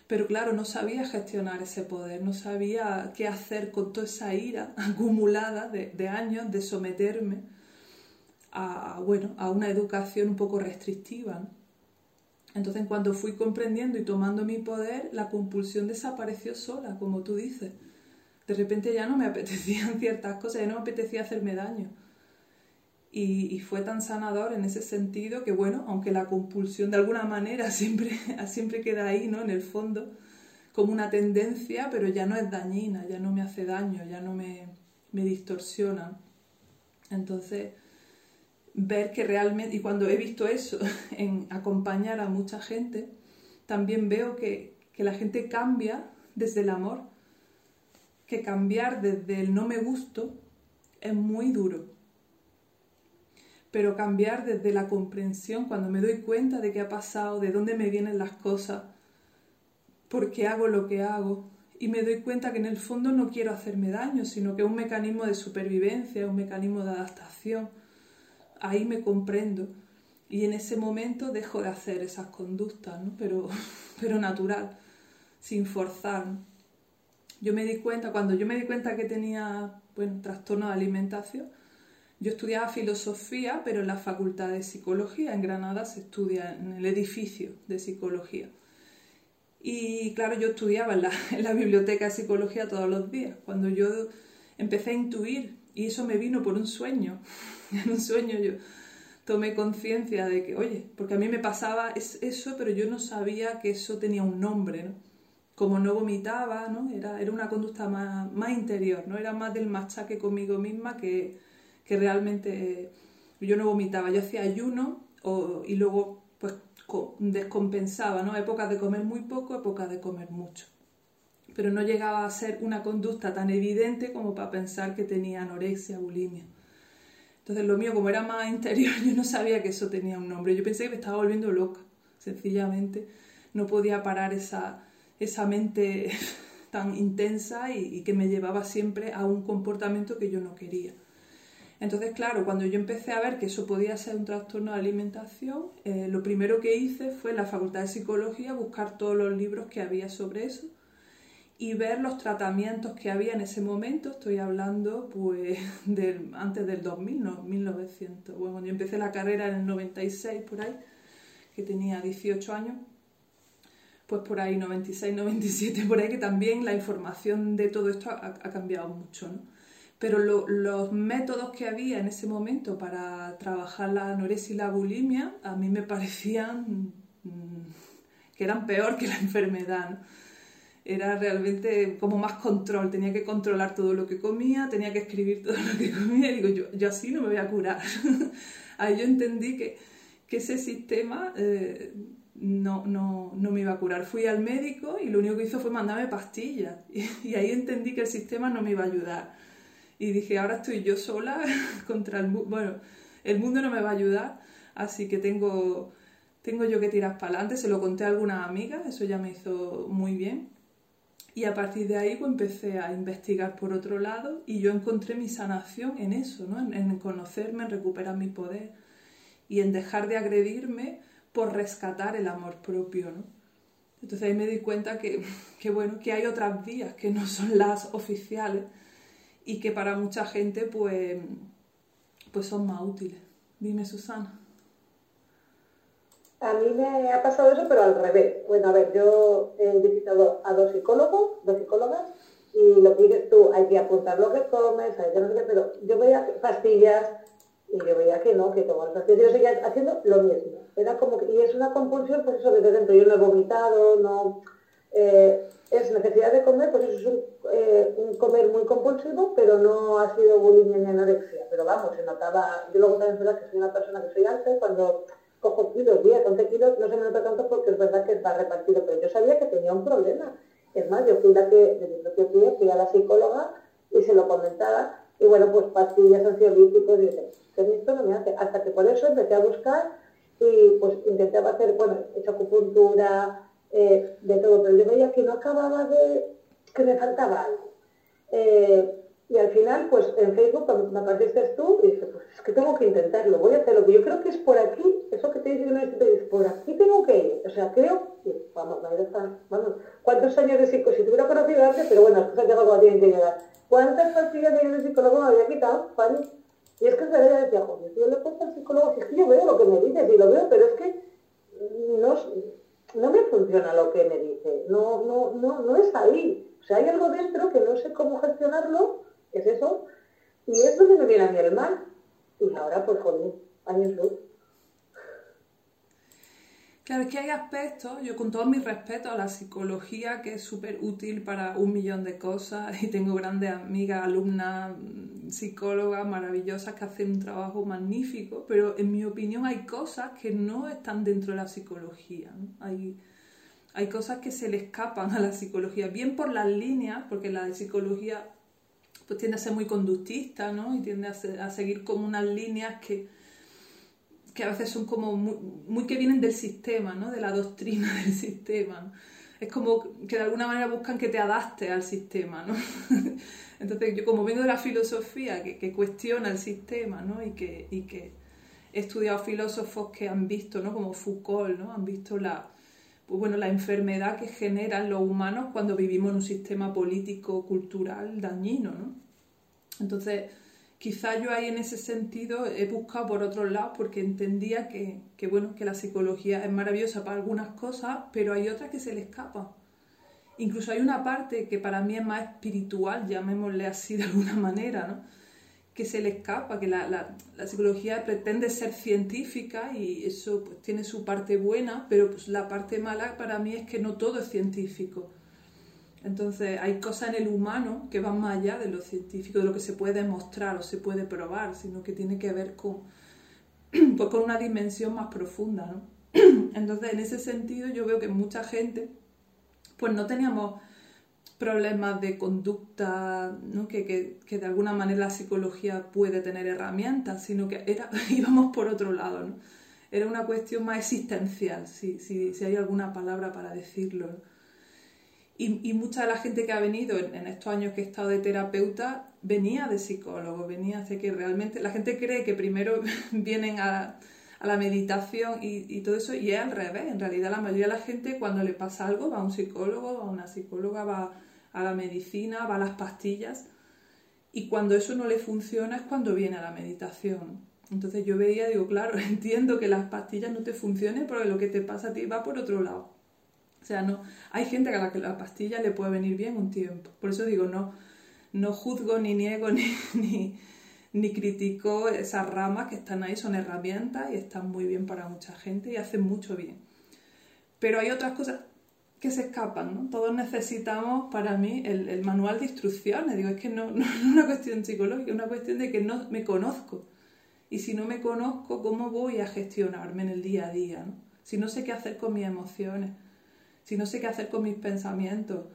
Speaker 2: Pero claro, no sabía gestionar ese poder, no sabía qué hacer con toda esa ira [laughs] acumulada de, años de someterme a, bueno, a una educación un poco restrictiva. Entonces, cuando fui comprendiendo y tomando mi poder, la compulsión desapareció sola, como tú dices. De repente ya no me [laughs] apetecían ciertas cosas, ya no me apetecía hacerme daño. Y, fue tan sanador en ese sentido que, bueno, aunque la compulsión de alguna manera [laughs] siempre, siempre queda ahí, ¿no? En el fondo, como una tendencia, pero ya no es dañina, ya no me hace daño, ya no me, me distorsiona. Entonces, ver que realmente, y cuando he visto eso [laughs] en acompañar a mucha gente, también veo que, que la gente cambia desde el amor, que cambiar desde el no me gusto es muy duro pero cambiar desde la comprensión, cuando me doy cuenta de qué ha pasado, de dónde me vienen las cosas, por qué hago lo que hago, y me doy cuenta que en el fondo no quiero hacerme daño, sino que es un mecanismo de supervivencia, un mecanismo de adaptación. Ahí me comprendo. Y en ese momento dejo de hacer esas conductas, ¿no? pero, [laughs] pero natural, sin forzar. Yo me di cuenta, cuando yo me di cuenta que tenía bueno, trastorno de alimentación, yo estudiaba filosofía, pero en la Facultad de Psicología. En Granada se estudia en el edificio de psicología. Y claro, yo estudiaba en la, [laughs] biblioteca de psicología todos los días. Cuando yo empecé a intuir, y eso me vino por un sueño, [laughs] en un sueño yo tomé conciencia de que, oye, porque a mí me pasaba eso, pero yo no sabía que eso tenía un nombre, ¿no? Como no vomitaba, ¿no? Era, era una conducta más, más interior, ¿no? Era más del machaque conmigo misma que, que realmente yo no vomitaba, yo hacía ayuno y luego pues descompensaba, ¿no? Épocas de comer muy poco, épocas de comer mucho. Pero no llegaba a ser una conducta tan evidente como para pensar que tenía anorexia, bulimia. Entonces lo mío, como era más interior, [laughs] yo no sabía que eso tenía un nombre. Yo pensé que me estaba volviendo loca, sencillamente. No podía parar esa, esa mente [laughs] tan intensa y, que me llevaba siempre a un comportamiento que yo no quería. Entonces, claro, cuando yo empecé a ver que eso podía ser un trastorno de alimentación, eh, lo primero que hice fue en la Facultad de Psicología buscar todos los libros que había sobre eso y ver los tratamientos que había en ese momento. Estoy hablando pues [laughs] antes del 2000, no, 1900. Bueno, yo empecé la carrera en el 96 por ahí, que tenía 18 años, pues por ahí 96, 97, por ahí que también la información de todo esto ha, cambiado mucho, ¿no? pero los métodos que había en ese momento para trabajar la anorexia y la bulimia a mí me parecían mm, que eran peor que la enfermedad. Era realmente como más control, tenía que controlar todo lo que comía, tenía que escribir todo lo que comía, y digo, yo, yo así no me voy a curar. [laughs] Ahí yo entendí que, que ese sistema eh, no, no, no, me iba a curar. Fui al médico y lo único que hizo fue mandarme pastillas, [laughs] y ahí entendí que el sistema no me iba a ayudar y dije, ahora estoy yo sola [laughs] contra el mundo. Bueno, el mundo no me va a ayudar, así que tengo, tengo yo que tirar para adelante. Se lo conté a alguna amiga, eso ya me hizo muy bien. Y a partir de ahí pues, empecé a investigar por otro lado y yo encontré mi sanación en eso, ¿no? en, en conocerme, en recuperar mi poder y en dejar de agredirme por rescatar el amor propio. ¿no? Entonces ahí me di cuenta que, [laughs] que, bueno, que hay otras vías que no son las oficiales y que para mucha gente pues, pues son más útiles. Dime, Susana.
Speaker 4: A mí me ha pasado eso, pero al revés. Bueno, a ver, yo he visitado a dos psicólogos, dos psicólogas, y lo que dices tú, hay que apuntar lo que comes, hay que no sé qué, pero yo veía pastillas y yo veía que no, que tomar pastillas, yo seguía haciendo lo mismo. Era como que, y es una compulsión, pues eso desde dentro, yo no he vomitado, no... Eh, es necesidad de comer, pues eso es un, eh, comer muy compulsivo, pero no ha sido bulimia ni anorexia. Pero vamos, se notaba, yo luego también es verdad que soy una persona que soy alta cuando cojo kilos, 10, 11 kilos, no se me nota tanto porque es verdad que está repartido, pero yo sabía que tenía un problema. Es más, yo fui la que, de mi propio pie, fui a la psicóloga y se lo comentaba, y bueno, pues pastillas ansiolíticos, y dije, que esto no me hace. Hasta que por eso empecé a buscar y pues intentaba hacer, bueno, he hecho acupuntura, eh, de todo, pero yo veía que no acababa de, que me faltaba algo. Eh, y al final, pues en Facebook me apareciste tú, y dije, pues es que tengo que intentarlo, voy a hacerlo. Yo creo que es por aquí, eso que te dice una vez, por aquí tengo que ir. O sea, creo, vamos, vamos, ¿cuántos años de psicólogo? Si te hubiera conocido antes, pero bueno, las cosas llegan cuando tienen que llegar. ¿Cuántas pastillas de psicólogo me había quitado, Fanny? Y es que se veía decía, joder, yo le he puesto al psicólogo, es que yo veo lo que me dices y lo veo, pero es que no, no me funciona lo que me dice, no, no, no, no es ahí. O sea, hay algo dentro que no sé cómo gestionarlo es eso. Y es donde me viene a mí el mal. Y ahora, pues, con años luz.
Speaker 2: Claro, es que hay aspectos, yo con todo mi respeto a la psicología, que es súper útil para un millón de cosas, [laughs] y tengo grandes amigas, alumnas, psicólogas maravillosas que hacen un trabajo magnífico, pero en mi opinión hay cosas que no están dentro de la psicología. Hay, hay cosas que se le escapan a la psicología, bien por las líneas, porque la de psicología pues tiende a ser muy conductista, ¿no? Y tiende a, seguir como unas líneas que, que a veces son como muy, que vienen del sistema, ¿no? De la doctrina [laughs] del sistema. Es como que de alguna manera buscan que te adapte al sistema, ¿no? [laughs] Entonces yo como vengo de la filosofía que, que cuestiona el sistema, ¿no? Y que, y que he estudiado filósofos que han visto, ¿no? Como Foucault, ¿no? Han visto la, pues bueno, la enfermedad que generan los humanos cuando vivimos en un sistema político, cultural dañino, ¿no? Entonces, quizá yo ahí en ese sentido he buscado por otros lados porque entendía que, que, bueno, que la psicología es maravillosa para algunas cosas, pero hay otras que se le escapan. Incluso hay una parte que para mí es más espiritual, llamémosle así de alguna manera, ¿no? Que se le escapa, que la, la, psicología pretende ser científica y eso pues, tiene su parte buena, pero pues, la parte mala para mí es que no todo es científico. Entonces hay cosas en el humano que van más allá de lo científico, de lo que se puede demostrar o se puede probar, sino que tiene que ver con, [clears throat] pues, con una dimensión más profunda. ¿no? [clears throat] Entonces en ese sentido yo veo que mucha gente pues no teníamos problemas de conducta, ¿no? que, que, que, de alguna manera la psicología puede tener herramientas, sino que era, [laughs] íbamos por otro lado. ¿no? Era una cuestión más existencial, si, si, si hay alguna palabra para decirlo. Y, y, mucha de la gente que ha venido en, estos años que he estado de terapeuta venía de psicólogo, venía de que realmente la gente cree que primero [laughs] vienen a, a la meditación y, y, todo eso y es al revés. En realidad la mayoría de la gente cuando le pasa algo va a un psicólogo, a una psicóloga, va a la medicina, va a las pastillas y cuando eso no le funciona es cuando viene a la meditación. Entonces yo veía, digo, claro, [laughs] entiendo que las pastillas no te funcionen porque lo que te pasa a ti va por otro lado. O sea, no, hay gente a la que la pastilla le puede venir bien un tiempo. Por eso digo, no, no juzgo ni niego [laughs] ni, ni, ni critico esas ramas que están ahí, son herramientas y están muy bien para mucha gente y hacen mucho bien. Pero hay otras cosas que se escapan, ¿no? Todos necesitamos, para mí, el, el manual de instrucciones. Digo, es que no, [laughs] no, es una cuestión psicológica, es una cuestión de que no me conozco. Y si no me conozco, ¿cómo voy a gestionarme en el día a día? ¿no? Si no sé qué hacer con mis emociones, si no sé qué hacer con mis pensamientos,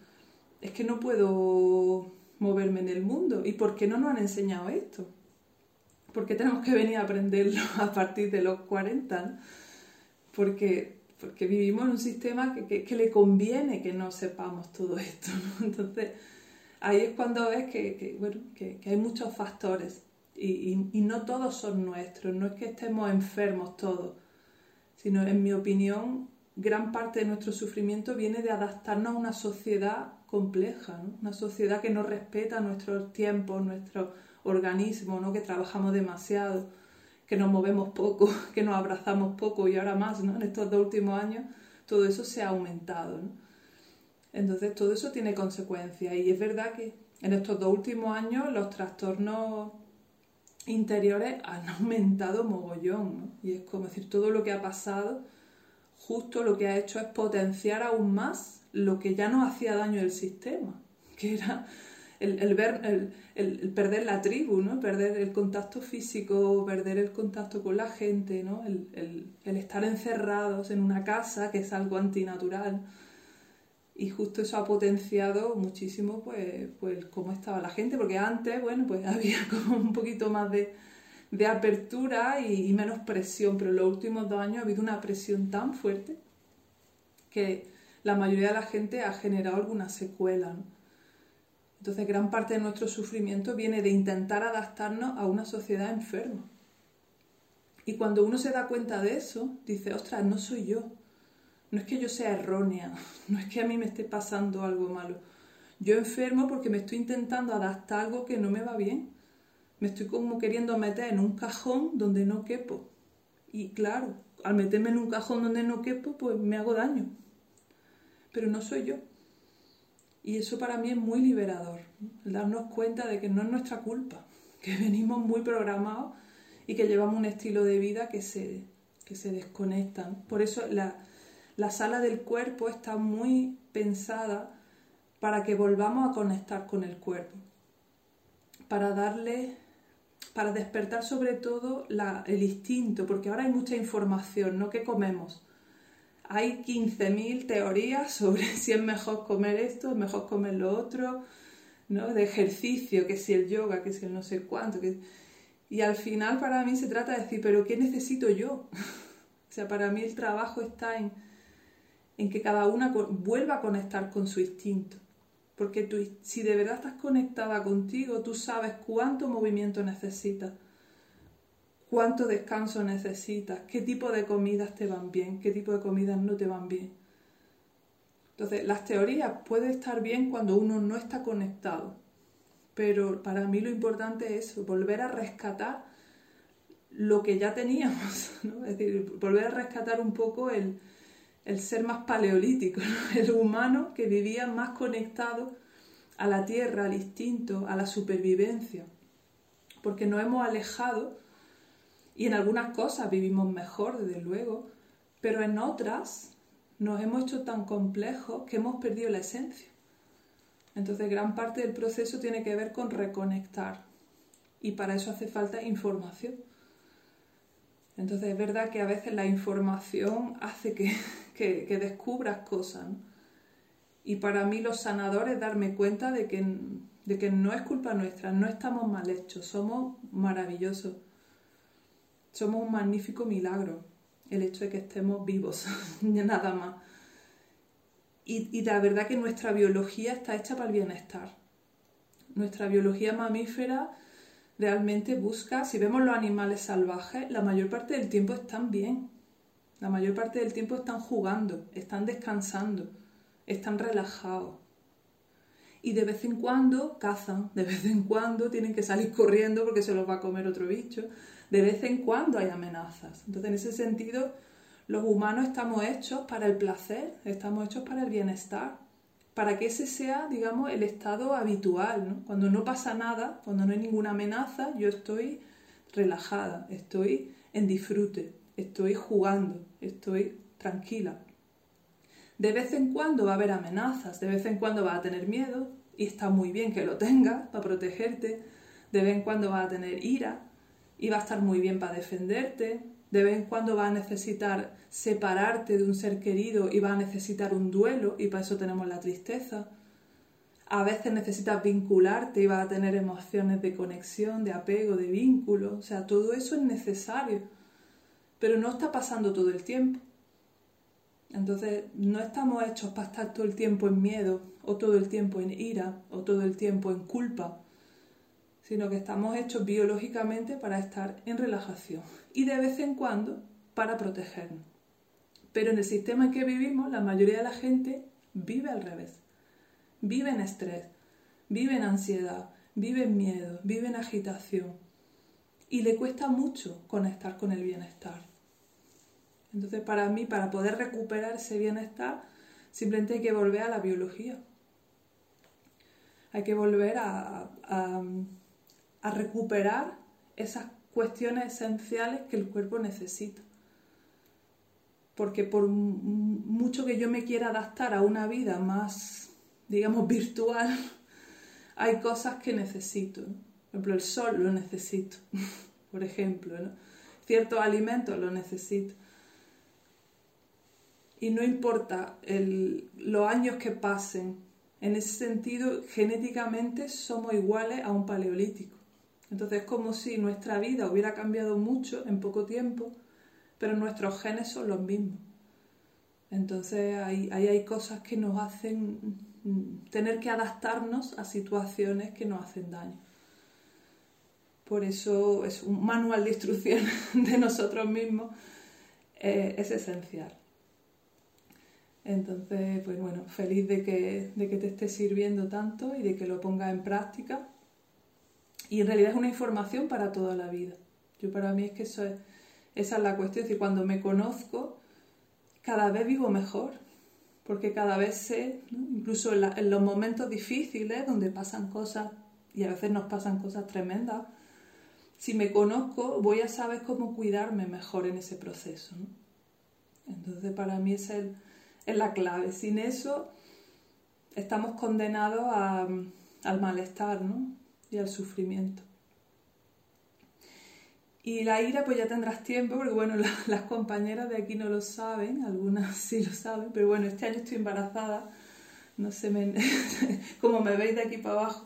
Speaker 2: es que no puedo moverme en el mundo. ¿Y por qué no nos han enseñado esto? ¿Por qué tenemos que venir a aprenderlo [laughs] a partir de los 40? ¿no? Porque porque vivimos en un sistema que, que, le conviene que no sepamos todo esto. ¿no? [laughs] Entonces, ahí es cuando ves que, que hay muchos factores y, no todos son nuestros, no es que estemos enfermos todos, sino en mi opinión gran parte de nuestro sufrimiento viene de adaptarnos a una sociedad compleja, una sociedad que no respeta nuestros tiempos, nuestro organismo, ¿no? que trabajamos demasiado, que nos movemos poco, [laughs] que nos abrazamos poco y ahora más, ¿no? en estos dos últimos años, todo eso se ha aumentado. Entonces todo eso tiene consecuencias y es verdad que en estos dos últimos años los trastornos interiores han [laughs] aumentado mogollón y es como decir todo lo que ha pasado justo lo que ha hecho es potenciar aún más lo que ya nos hacía daño el sistema, [laughs] que era el, ver, el, perder la tribu, ¿no? perder el contacto físico, perder el contacto con la gente, ¿no? el, estar encerrados en una casa, que es algo antinatural. Y justo eso ha potenciado muchísimo pues, pues cómo estaba la gente, porque antes, bueno, pues [laughs] había como un poquito más de, de apertura y, menos presión, pero en los últimos dos años ha habido una presión tan fuerte que la mayoría de la gente ha generado alguna secuela. Entonces, gran parte de nuestro sufrimiento viene de intentar adaptarnos a una sociedad enferma. Y cuando uno se da cuenta de eso, dice, ostras, no soy yo. No es que yo sea errónea, [laughs] no es que a mí me esté pasando algo malo. Yo enfermo porque me estoy intentando adaptar a algo que no me va bien me estoy como queriendo meter en un cajón donde no quepo. Y claro, al meterme en un cajón donde no quepo, pues me hago daño. Pero no soy yo. Y eso para mí es muy liberador, darnos cuenta de que no es nuestra culpa, [laughs] que venimos muy programados y que llevamos un estilo de vida que se, que se desconectan. Por eso la, la sala del cuerpo está muy pensada para que volvamos a conectar con el cuerpo, para darle para despertar sobre todo el instinto, porque ahora hay mucha información, ¿no? ¿Qué comemos? Hay 15.000 teorías sobre [laughs] si es mejor comer esto, es mejor comer lo otro, ¿no? De ejercicio, que si el yoga, que si el no sé cuánto. Y al final para mí se trata de decir, pero ¿qué necesito yo? [laughs] o sea, para mí el trabajo está en, en que cada una vuelva a conectar con su instinto. Porque tú, si de verdad estás conectada contigo, tú sabes cuánto movimiento necesitas, cuánto descanso necesitas, qué tipo de comidas te van bien, qué tipo de comidas no te van bien. Entonces, las teorías pueden estar bien cuando uno no está conectado, pero para mí lo importante es volver a rescatar lo que ya teníamos, [laughs] es decir, volver a rescatar un poco el, el ser más paleolítico, [laughs] el humano que vivía más conectado a la tierra, al instinto, a la supervivencia, porque nos hemos alejado y en algunas cosas vivimos mejor, desde luego, pero en otras nos hemos hecho tan complejos que hemos perdido la esencia. Entonces gran parte del proceso tiene que ver con reconectar y para eso hace falta información. Entonces es verdad que a veces la información hace que, [laughs] que, descubras cosas. Y para mí los sanadores darme cuenta de que, de que no es culpa nuestra, no estamos mal hechos, somos maravillosos. Somos un magnífico milagro el hecho de que estemos vivos, [laughs] nada más. Y, y la verdad que nuestra biología está hecha para el bienestar. Nuestra biología mamífera realmente busca, si vemos los animales salvajes, la mayor parte del tiempo están bien. La mayor parte del tiempo están jugando, están descansando, están relajados. Y de vez en cuando cazan, de vez en cuando tienen que salir corriendo porque se los va a comer otro bicho, de vez en cuando hay amenazas. Entonces, en ese sentido, los humanos estamos hechos para el placer, estamos hechos para el bienestar, para que ese sea, digamos, el estado habitual. Cuando no pasa nada, cuando no hay ninguna amenaza, yo estoy relajada, estoy en disfrute, estoy jugando, estoy tranquila. De vez en cuando va a haber amenazas, de vez en cuando va a tener miedo, y está muy bien que lo tenga para protegerte, de vez en cuando va a tener ira, y va a estar muy bien para defenderte, de vez en cuando va a necesitar separarte de un ser querido y va a necesitar un duelo, y para eso tenemos la tristeza. A veces necesitas vincularte y vas a tener emociones de conexión, de apego, de vínculo. O sea, todo eso es necesario pero no está pasando todo el tiempo. Entonces, no estamos hechos para estar todo el tiempo en miedo, o todo el tiempo en ira, o todo el tiempo en culpa, sino que estamos hechos biológicamente para estar en relajación y de vez en cuando para protegernos. Pero en el sistema en que vivimos, la mayoría de la gente vive al revés. Vive en estrés, vive en ansiedad, vive en miedo, vive en agitación. Y le cuesta mucho conectar con el bienestar. Entonces, para mí, para poder recuperar ese bienestar, simplemente hay que volver a la biología. Hay que volver a, recuperar esas cuestiones esenciales que el cuerpo necesita. Porque por mucho que yo me quiera adaptar a una vida más, digamos, virtual, [laughs] hay cosas que necesito. Por ejemplo, el sol lo necesito, [laughs] por ejemplo. Ciertos alimentos lo necesito. Y no importa los años que pasen, en ese sentido, genéticamente somos iguales a un paleolítico. Entonces es como si nuestra vida hubiera cambiado mucho en poco tiempo, pero nuestros genes son los mismos. Entonces ahí, hay cosas que nos hacen tener que adaptarnos a situaciones que nos hacen daño. Por eso es un manual de instrucciones [laughs] de nosotros mismos eh, es esencial. Entonces, pues bueno, feliz de que, de que te esté sirviendo tanto y de que lo pongas en práctica. Y en realidad es una información para toda la vida. Yo para mí es que es, esa es la cuestión. Es decir, cuando me conozco, cada vez vivo mejor. Porque cada vez sé, incluso en, los momentos difíciles, donde pasan cosas, y a veces nos pasan cosas tremendas, si me conozco, voy a saber cómo cuidarme mejor en ese proceso. Entonces, para mí es, el, es la clave. Sin eso, estamos condenados al malestar, ¿no? Y al sufrimiento. Y la ira, pues ya tendrás tiempo, porque bueno, [laughs] las compañeras de aquí no lo saben, algunas [laughs] sí lo saben, pero bueno, este año estoy embarazada, no se me, [laughs] como me veis de aquí para abajo,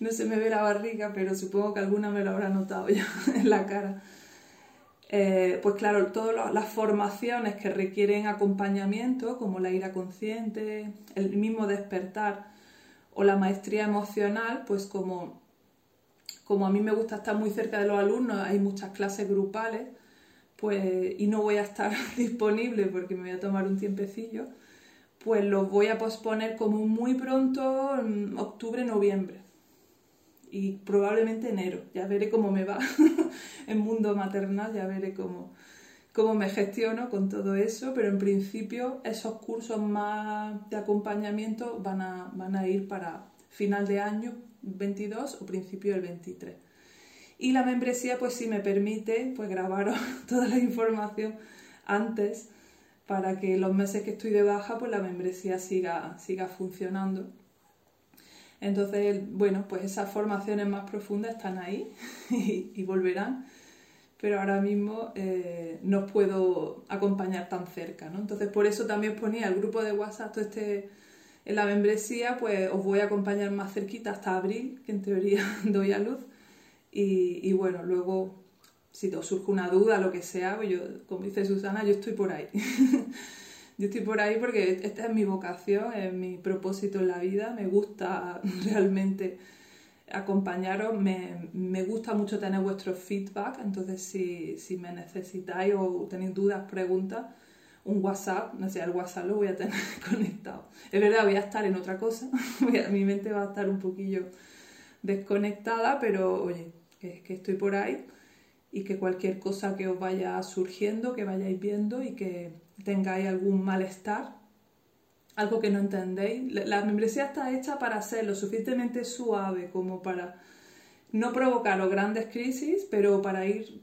Speaker 2: no se me ve la barriga, pero supongo que alguna me lo habrá notado ya en la cara. Eh, pues claro, todas las formaciones que requieren acompañamiento, como la ira consciente, el mismo despertar, o la maestría emocional, pues como, como a mí me gusta estar muy cerca de los alumnos, hay muchas clases grupales, pues, y no voy a estar [laughs] disponible porque me voy a tomar un tiempecillo, pues los voy a posponer como muy pronto, en octubre, noviembre. Y probablemente enero, ya veré cómo me va [laughs] en mundo maternal, ya veré cómo, cómo me gestiono con todo eso, pero en principio esos cursos más de acompañamiento van a, van a ir para final de año 22 o principio del 23. Y la membresía pues sí me permite pues grabar [laughs] toda la información antes para que los meses que estoy de baja pues la membresía siga, siga funcionando. Entonces, bueno, pues esas formaciones más profundas están ahí [laughs] y volverán pero ahora mismo eh, no puedo acompañar tan cerca, ¿no? Entonces por eso también os ponía el grupo de WhatsApp este, en la membresía, pues os voy a acompañar más cerquita hasta abril, que en teoría [laughs] doy a luz. Y, bueno, luego si os surge una duda, lo que sea, pues yo, como dice Susana, yo estoy por ahí. [laughs] yo estoy por ahí porque esta es mi vocación, es mi propósito en la vida, me gusta [laughs] realmente acompañaros. Me, me, gusta mucho tener vuestro feedback, entonces si, si, me necesitáis o tenéis dudas, preguntas, un WhatsApp, no sé, el WhatsApp lo voy a tener [laughs] conectado. Es verdad, voy a estar en otra cosa, [laughs] mi mente va a estar un poquillo desconectada, pero oye, que, que estoy por ahí y que cualquier cosa que os vaya surgiendo, que vayáis viendo y que tengáis algún malestar, algo que no entendéis. La membresía está hecha para ser lo suficientemente suave como para no provocar grandes crisis, pero para ir,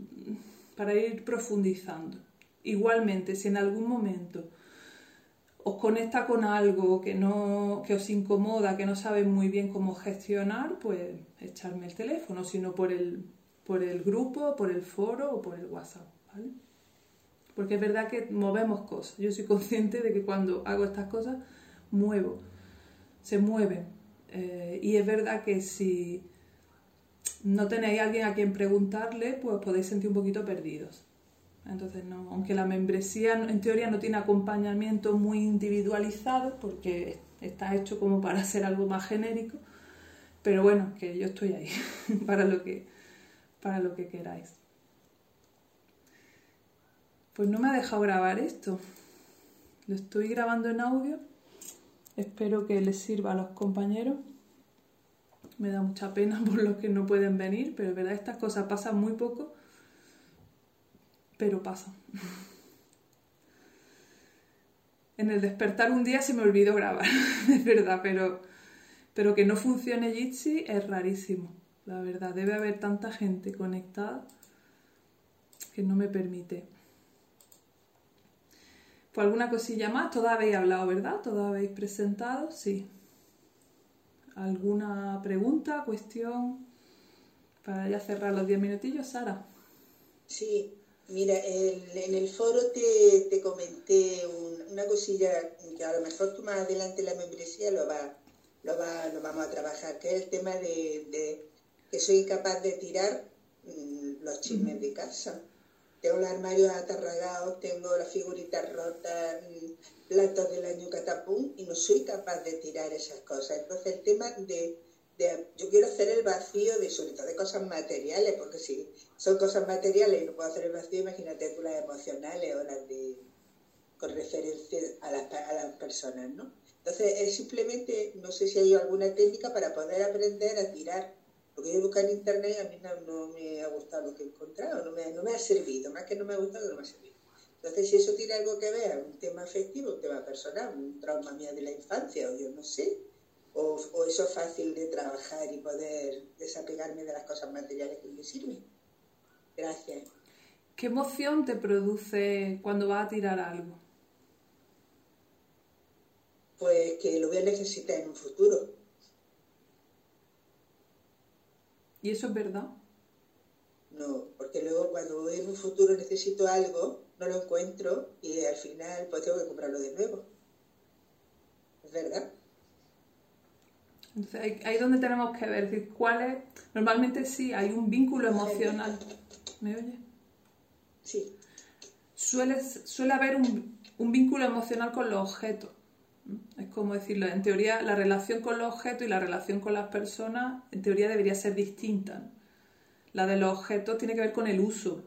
Speaker 2: para ir profundizando. Igualmente, si en algún momento os conecta con algo que, no, que os incomoda, que no sabéis muy bien cómo gestionar, pues echarme el teléfono, sino por el, por el grupo, por el foro o por el WhatsApp. ¿vale? Porque es verdad que movemos cosas. Yo soy consciente de que cuando hago estas cosas, muevo, se mueven. Eh, y es verdad que si no tenéis a alguien a quien preguntarle, pues podéis sentir un poquito perdidos. Entonces, no, aunque la membresía en teoría no tiene acompañamiento muy individualizado, porque está hecho como para ser algo más genérico, pero bueno, que yo estoy ahí [laughs] para lo que, para lo que queráis. Pues no me ha dejado grabar esto. Lo estoy grabando en audio. Espero que les sirva a los compañeros. Me da mucha pena [laughs] por los que no pueden venir, pero es verdad, estas cosas pasan muy poco, pero pasan. En el despertar un día se me olvidó grabar, [laughs] es verdad, pero, pero que no funcione Jitsi es rarísimo. La verdad, debe haber tanta gente conectada que no me permite. Pues alguna cosilla más, todas habéis hablado, ¿verdad? Todas habéis presentado, sí. ¿Alguna pregunta, cuestión? Para ya cerrar los 10 minutillos, Sara.
Speaker 3: Sí, mira, en el foro te, comenté una cosilla que a lo mejor tú más adelante en la membresía lo, va, lo, va, lo vamos a trabajar, que es el tema de, que soy incapaz de tirar mm, los chismes de casa tengo los armarios atarragados, tengo las figuritas rotas, mm, platos del año catapum y no soy capaz de tirar esas cosas. Entonces el tema de, yo quiero hacer el vacío de sobre todo de cosas materiales, porque si son cosas materiales y no puedo hacer el vacío, imagínate tú las emocionales o las de con referencia a las, a las personas, ¿no? Entonces es simplemente, no sé si hay alguna técnica para poder aprender a tirar lo que yo busco en internet a mí no, me ha gustado lo que he encontrado, no me, no me ha servido, más que no me ha gustado, no me ha servido. Entonces, si eso tiene algo que ver, un tema afectivo, un tema personal, un trauma mío de la infancia, o yo no sé, o, o eso es fácil de trabajar y poder desapegarme de las cosas materiales que me sirven. Gracias.
Speaker 2: ¿Qué emoción te produce cuando vas a tirar algo?
Speaker 3: Pues que lo voy a necesitar en un futuro
Speaker 2: ¿Y eso es verdad?
Speaker 3: No, porque luego cuando en un futuro necesito algo, no lo encuentro y al final pues tengo que comprarlo de nuevo. ¿Es verdad?
Speaker 2: Entonces, ahí, es donde tenemos que ver, decir, cuál es... Normalmente sí, hay un vínculo emocional. ¿Me oye?
Speaker 3: Sí.
Speaker 2: Suele, suele haber un, un vínculo emocional con los objetos. Es como decirlo, en teoría la relación con los objetos y la relación con las personas, en teoría debería ser distinta. La de los objetos tiene que ver con el uso.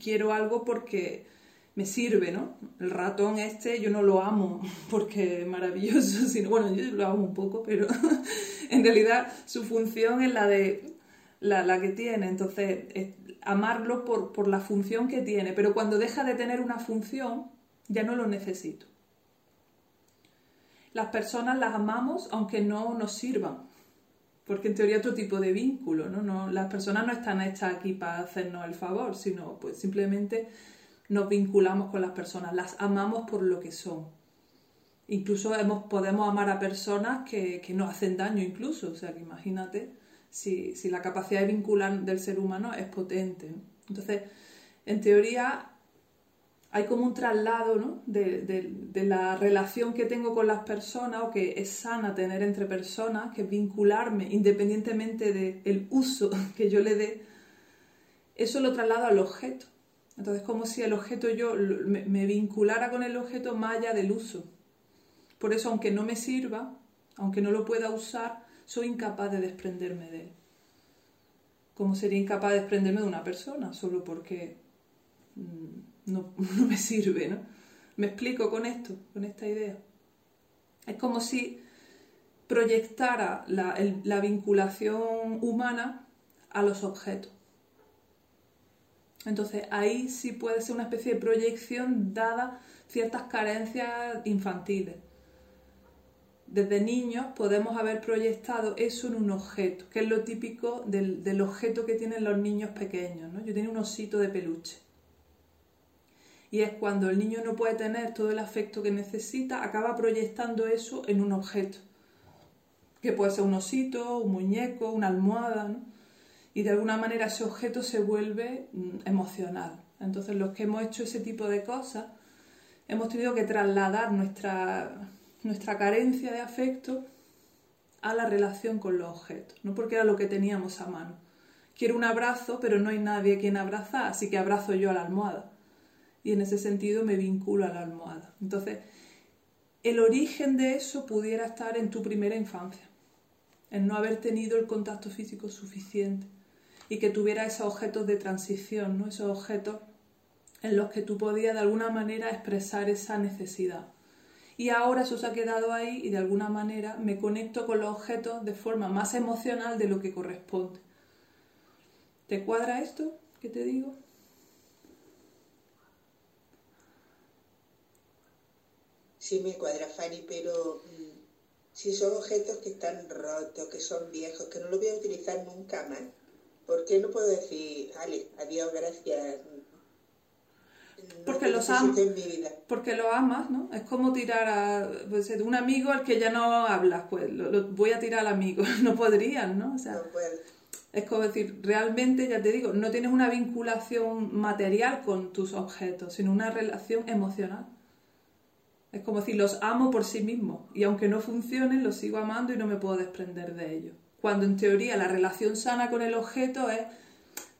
Speaker 2: Quiero algo porque me sirve, ¿no? El ratón este yo no lo amo [laughs] porque es maravilloso, [laughs] sino, bueno, yo lo amo un poco, pero [laughs] en realidad su función es la de la, la que tiene, entonces amarlo por, por la función que tiene, pero cuando deja de tener una función ya no lo necesito las personas las amamos aunque no nos sirvan. Porque en teoría otro tipo de vínculo, ¿no? no las personas no están hechas aquí para hacernos el favor, sino pues simplemente nos vinculamos con las personas, las amamos por lo que son. Incluso hemos, podemos amar a personas que, que nos hacen daño incluso, o sea que imagínate si, si la capacidad de vincular del ser humano es potente. Entonces, en teoría hay como un traslado ¿no? de, la relación que tengo con las personas o que es sana tener entre personas, que vincularme independientemente del uso [laughs] que yo le dé, eso lo traslado al objeto. Entonces, como si el objeto yo me, vinculara con el objeto más allá del uso. Por eso, aunque no me sirva, aunque no lo pueda usar, soy incapaz de desprenderme de él. Como sería incapaz de desprenderme de una persona, solo porque mm, [laughs] no, me sirve, ¿no? Me explico con esto, con esta idea. Es como si proyectara la, la vinculación humana a los objetos. Entonces ahí sí puede ser una especie de proyección dada ciertas carencias infantiles. Desde niños podemos haber proyectado eso en un objeto, que es lo típico del, del objeto que tienen los niños pequeños. ¿no? Yo tenía un osito de peluche y es cuando el niño no puede tener todo el afecto que necesita, acaba proyectando eso en un objeto, que puede ser un osito, un muñeco, una almohada, y de alguna manera ese objeto se vuelve mm, emocional. Entonces los que hemos hecho ese tipo de cosas hemos tenido que trasladar nuestra, nuestra carencia de afecto a la relación con los objetos, no porque era lo que teníamos a mano. Quiero un abrazo, pero no hay nadie quien abrazar, así que abrazo yo a la almohada y en ese sentido me vinculo a la almohada. Entonces, el origen de eso pudiera estar en tu primera infancia, en no haber tenido el contacto físico suficiente y que tuviera esos objetos de transición, ¿no? esos objetos en los que tú podías de alguna manera expresar esa necesidad. Y ahora eso se ha quedado ahí y de alguna manera me conecto con los objetos de forma más emocional de lo que corresponde. ¿Te cuadra esto que te digo?
Speaker 3: Sí me cuadra, Fanny, pero mm, si son objetos que están rotos, que son viejos, que no los voy a utilizar nunca más, ¿por qué no puedo decir, vale, adiós, gracias,
Speaker 2: porque los amas porque lo amas no es como tirar a pues, un amigo al que ya no hablas pues lo, voy a tirar al amigo. [laughs] No podrían no o sea es como decir realmente ya te digo no tienes una vinculación material con tus objetos sino una relación emocional es como decir los amo por sí mismos y aunque no funcionen los sigo amando y no me puedo desprender de ellos cuando en teoría la relación sana con el objeto es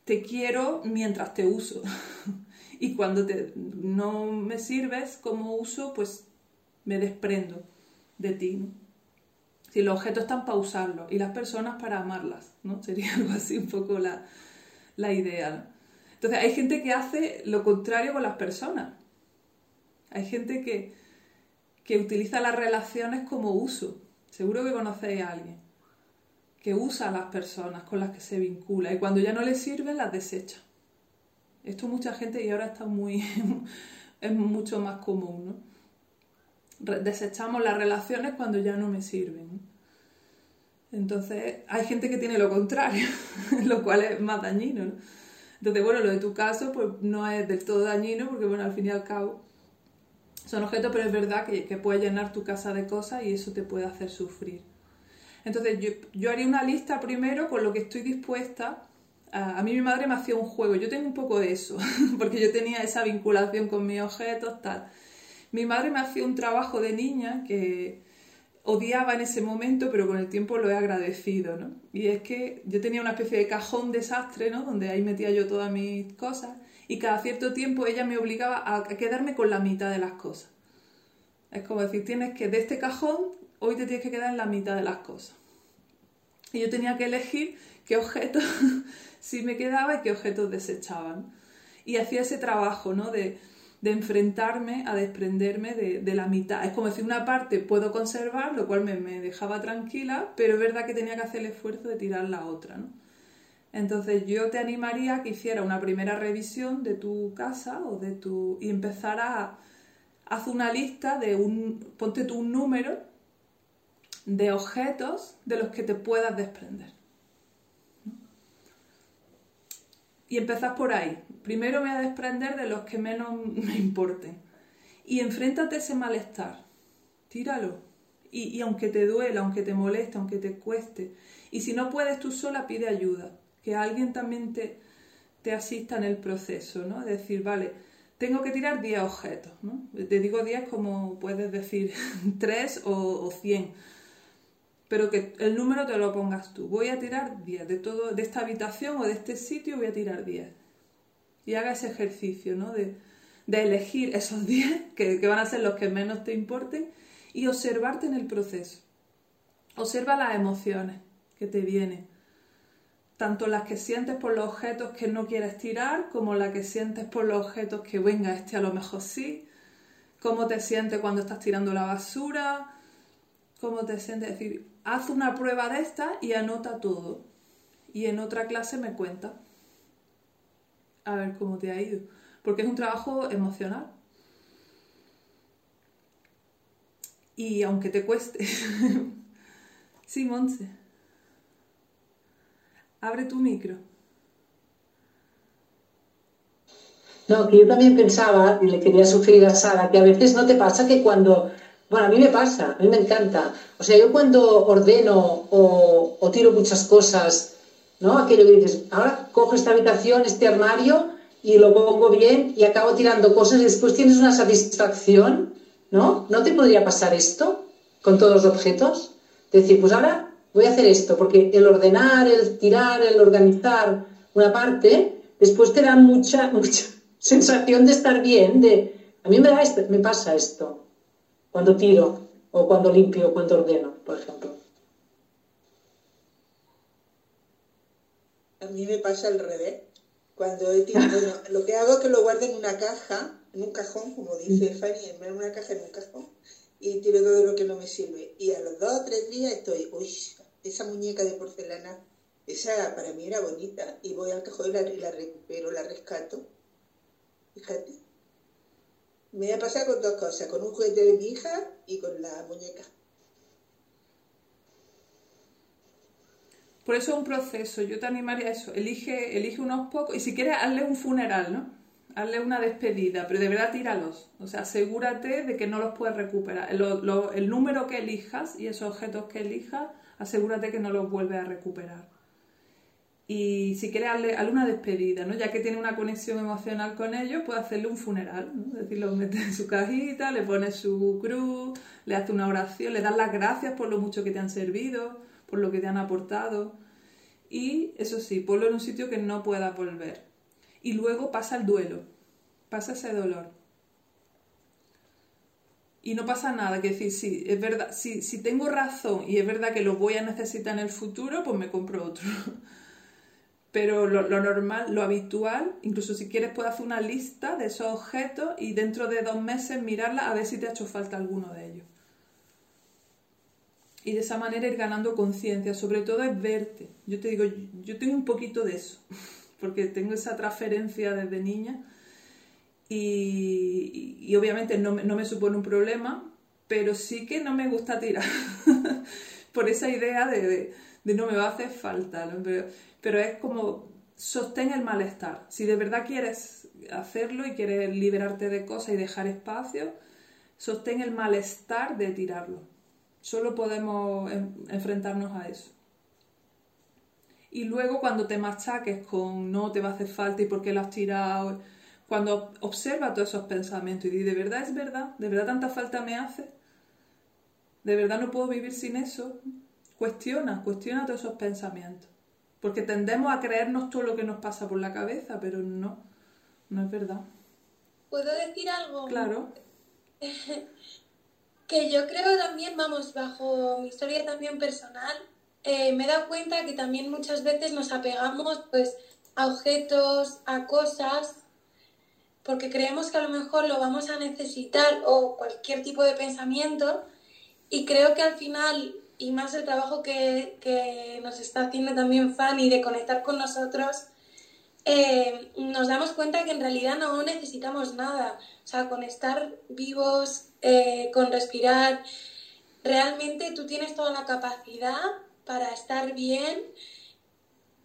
Speaker 2: te quiero mientras te uso [laughs] y cuando no me sirves como uso, pues me desprendo de ti. Si los objetos están para usarlos y las personas para amarlas, ¿no? [laughs] Sería algo así un poco la, la idea. Entonces hay gente que hace lo contrario con las personas. Hay gente que, que utiliza las relaciones como uso. Seguro que conocéis a alguien que usa a las personas con las que se vincula y cuando ya no le sirven las desecha. Esto mucha gente y ahora está muy, [laughs] es mucho más común, ¿no? Desechamos las relaciones cuando ya no me sirven. Entonces, hay gente que tiene lo contrario, [laughs] lo cual es más dañino, ¿no? Entonces, bueno, lo de tu caso, pues no es del todo dañino, porque bueno, al fin y al cabo son objetos, pero es verdad que, que puede llenar tu casa de cosas y eso te puede hacer sufrir. Entonces, yo, yo haría una lista primero con lo que estoy dispuesta a mí mi madre me hacía un juego, yo tengo un poco de eso, [laughs] porque yo tenía esa vinculación con mis objetos, tal. Mi madre me hacía un trabajo de niña que odiaba en ese momento, pero con el tiempo lo he agradecido, ¿no? Y es que yo tenía una especie de cajón desastre, ¿no? Donde ahí metía yo todas mis cosas y cada cierto tiempo ella me obligaba a quedarme con la mitad de las cosas. Es como decir, tienes que, de este cajón, hoy te tienes que quedar en la mitad de las cosas. Y yo tenía que elegir qué objetos [laughs] sí me quedaba y qué objetos desechaban. Y hacía ese trabajo, ¿no? De, enfrentarme a desprenderme de, la mitad. Es como decir, una parte puedo conservar, lo cual me, dejaba tranquila, pero es verdad que tenía que hacer el esfuerzo de tirar la otra. Entonces yo te animaría a que hiciera una primera revisión de tu casa o de tu y empezara a haz una lista de un ponte tú un número de objetos de los que te puedas desprender. Y empezás por ahí. Primero me voy a desprender de los que menos [laughs] me importen. Y enfréntate ese malestar. Tíralo. Y, aunque te duela, aunque te moleste, aunque te cueste. Y si no puedes tú sola, pide ayuda. Que alguien también te, te asista en el proceso, ¿no? Es decir, vale, tengo que tirar 10 objetos, ¿no? Te digo 10 como puedes decir [laughs] 3 o, o 100 pero que el número te lo pongas tú. Voy a tirar 10 de todo, de esta habitación o de este sitio voy a tirar 10. Y haga ese ejercicio, ¿no? De, elegir esos [laughs] 10 que, que, van a ser los que menos te importen y observarte en el proceso. Observa las emociones que te vienen. Tanto las que sientes por los objetos que no quieres tirar, como las que sientes por los objetos que venga, este a lo mejor sí. Cómo te sientes cuando estás tirando la basura. Cómo te sientes, es decir, haz una prueba de esta y anota todo. Y en otra clase me cuenta. A ver cómo te ha ido. Porque es un trabajo emocional. Y aunque te cueste. [laughs] sí. Abre tu micro.
Speaker 1: No, que yo también pensaba, y le quería sugerir a Sara, que a veces no te pasa que cuando bueno, a mí me pasa, a mí me encanta. O sea, yo cuando ordeno o, tiro muchas cosas, ¿no? Aquello que dices, ahora cojo esta habitación, este armario y lo pongo bien y acabo tirando cosas y después tienes una satisfacción, ¿no? ¿No te podría pasar esto con todos los objetos? Decir, pues ahora voy a hacer esto, porque el ordenar, el tirar, el organizar una parte, después te da mucha, [laughs] mucha sensación de estar bien, de, a mí me, da esto, me pasa esto cuando tiro o cuando limpio o cuando ordeno, por ejemplo.
Speaker 3: A mí me pasa al revés. Cuando bueno, lo que hago es que lo guardo en una caja, en un cajón, como dice Fanny, en una caja en un cajón, y tiro todo lo que no me sirve. Y a los dos o tres días estoy, uy, esa muñeca de porcelana, esa para mí era bonita, y voy al cajón y la, recupero, la rescato. Fíjate. Me ha pasado con dos cosas, con un juguete de mi hija y con la muñeca.
Speaker 2: Por eso es un proceso, yo te animaría a eso, elige, elige unos pocos y si quieres hazle un funeral, ¿no? Hazle una despedida, pero de verdad tíralos, o sea, asegúrate de que no los puedes recuperar. el número que elijas y esos objetos que elijas, asegúrate que no los vuelves a recuperar. Y si quieres darle, una despedida, ¿no? Ya que tiene una conexión emocional con ellos, puedes hacerle un funeral, ¿no? Es decir, metes en su cajita, le pones su cruz, le haces una oración, le das las gracias por lo mucho que te han servido por lo que te han aportado. Y eso sí, ponlo en un sitio que no puedas volver. Y luego pasa el duelo, pasa ese dolor. Y no pasa nada, que decir, sí, es verdad, si, si tengo razón y es verdad que lo voy a necesitar en el futuro, pues me compro otro. [laughs] Pero lo, lo, normal, lo habitual, incluso si quieres puedes hacer una lista de esos objetos y dentro de dos meses mirarla a ver si te ha hecho falta alguno de ellos y de esa manera ir ganando conciencia, sobre todo es verte. Yo te digo, yo tengo un poquito de eso, [laughs] porque tengo esa transferencia desde niña y, obviamente no, me supone un problema, pero sí que no me gusta tirar [laughs] por esa idea de, no me va a hacer falta, pero, pero es como sostén el malestar. Si de verdad quieres hacerlo y quieres liberarte de cosas y dejar espacio, sostén el malestar de tirarlo Solo podemos enfrentarnos a eso. Y luego cuando te machaques con no te va a hacer falta y por qué lo has tirado, cuando observa todos esos pensamientos y dices, ¿de verdad es verdad? ¿De verdad tanta falta me hace? ¿De verdad no puedo vivir sin eso? Cuestiona, cuestiona todos esos pensamientos. Porque tendemos a creernos todo lo que nos pasa por la cabeza, pero no, no es verdad.
Speaker 5: ¿Puedo decir algo?
Speaker 2: Claro. [laughs]
Speaker 5: que yo creo también, vamos, bajo mi historia también personal, eh, me he dado cuenta que también muchas veces nos apegamos pues a objetos, a cosas, porque creemos que a lo mejor lo vamos a necesitar o cualquier tipo de pensamiento y creo que al final, y más el trabajo que, que nos está haciendo también Fanny de conectar con nosotros, eh, nos damos cuenta que en realidad no necesitamos nada. O sea, con estar vivos, eh, con respirar, realmente tú tienes toda la capacidad para estar bien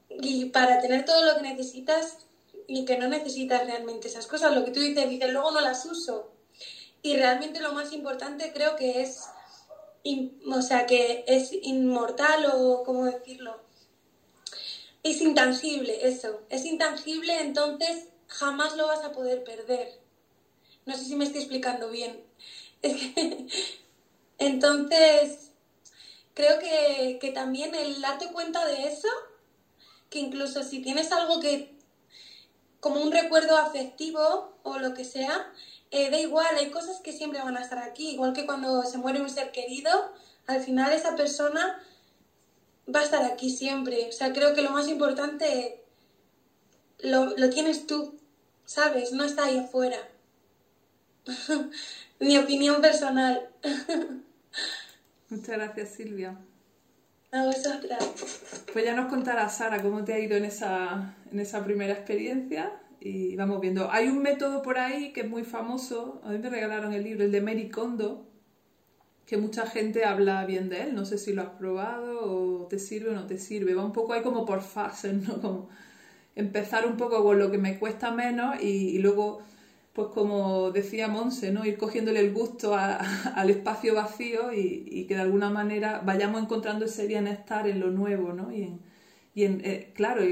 Speaker 5: y para tener todo lo que necesitas y que no necesitas realmente esas cosas. Lo que tú dices, dices, luego no las uso. Y realmente lo más importante creo que es, o sea, que es inmortal o, ¿cómo decirlo? es intangible eso, es intangible, entonces jamás lo vas a poder perder. No sé si me estoy explicando bien. [laughs] entonces, creo que, que, también el darte cuenta de eso, que incluso si tienes algo que, como un recuerdo afectivo o lo que sea, eh, da igual, hay cosas que siempre van a estar aquí, igual que cuando se muere un ser querido, al final esa persona va a estar aquí siempre. O sea, creo que lo más importante lo, tienes tú, ¿sabes? No está ahí afuera. [laughs] Mi opinión personal. [laughs]
Speaker 2: Muchas gracias, Silvia.
Speaker 5: A vosotras.
Speaker 2: Pues ya nos contará Sara cómo te ha ido en esa, en esa primera experiencia y vamos viendo. Hay un método por ahí que es muy famoso, a mí me regalaron el libro, el de Mary Kondo, que mucha gente habla bien de él. No sé si lo has probado o te sirve o no te sirve. Va un poco ahí como por fases, ¿no? Como empezar un poco con lo que me cuesta menos y, luego, pues como decía Monse, ¿no? Ir cogiéndole el gusto [laughs] al espacio vacío y, que de alguna manera vayamos encontrando ese bienestar en lo nuevo, ¿no? En, y eh, claro,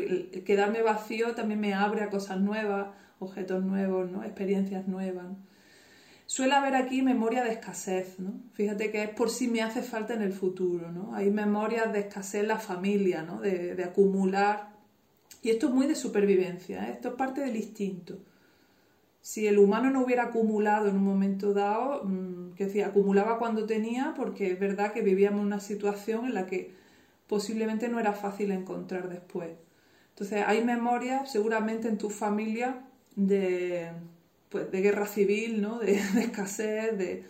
Speaker 2: quedarme vacío también me abre a cosas nuevas, objetos nuevos, ¿no? Experiencias nuevas. Suele haber aquí memoria de escasez, ¿no? Fíjate que es por si me hace falta en el futuro, ¿no? Hay memorias de escasez en la familia, ¿no? De, acumular. Y esto es muy de supervivencia, ¿eh? esto es parte del instinto. Si el humano no hubiera acumulado en un momento dado, mm, que decía, acumulaba cuando tenía, porque es verdad que vivíamos una situación en la que posiblemente no era fácil encontrar después. Entonces hay memorias seguramente en tu familia de, pues, de guerra civil, ¿no? de, escasez, de,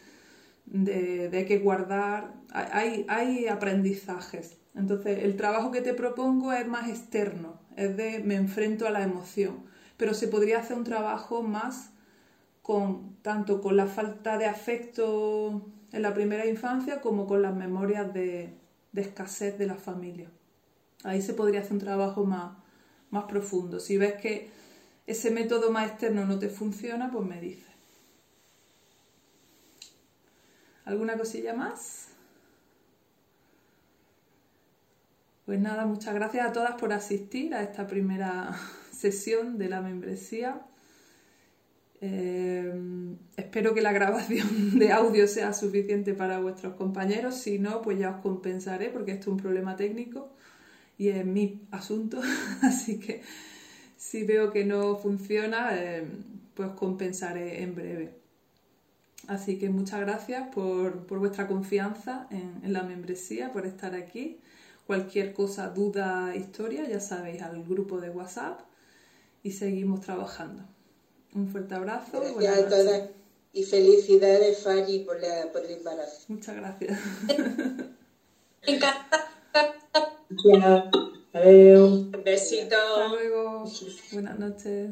Speaker 2: de, que guardar. Hay, hay aprendizajes. Entonces el trabajo que te propongo es más externo, es de me enfrento a la emoción, pero se podría hacer un trabajo más con tanto con la falta de afecto en la primera infancia como con las memorias de, de escasez de la familia. Ahí se podría hacer un trabajo más, más profundo. Si ves que ese método más externo no te funciona, pues me dices. ¿Alguna cosilla más? Pues nada, muchas gracias a todas por asistir a esta primera [laughs] sesión de la membresía. Eh, espero que la grabación [laughs] de audio sea suficiente para vuestros compañeros. Si no, pues ya os compensaré porque esto es un problema técnico y es mi asunto. [laughs] Así que si veo que no funciona, eh, pues compensaré en breve. Así que muchas gracias por, vuestra confianza en, la membresía, por estar aquí. Cualquier cosa, duda, historia, ya sabéis, al grupo de WhatsApp y seguimos trabajando. Un fuerte abrazo.
Speaker 3: Gracias a todas y felicidades, Fanny, por, por el embarazo.
Speaker 2: Muchas gracias. [laughs]
Speaker 5: Encantada.
Speaker 1: Adiós.
Speaker 3: Un besito.
Speaker 2: Hasta luego. Buenas noches.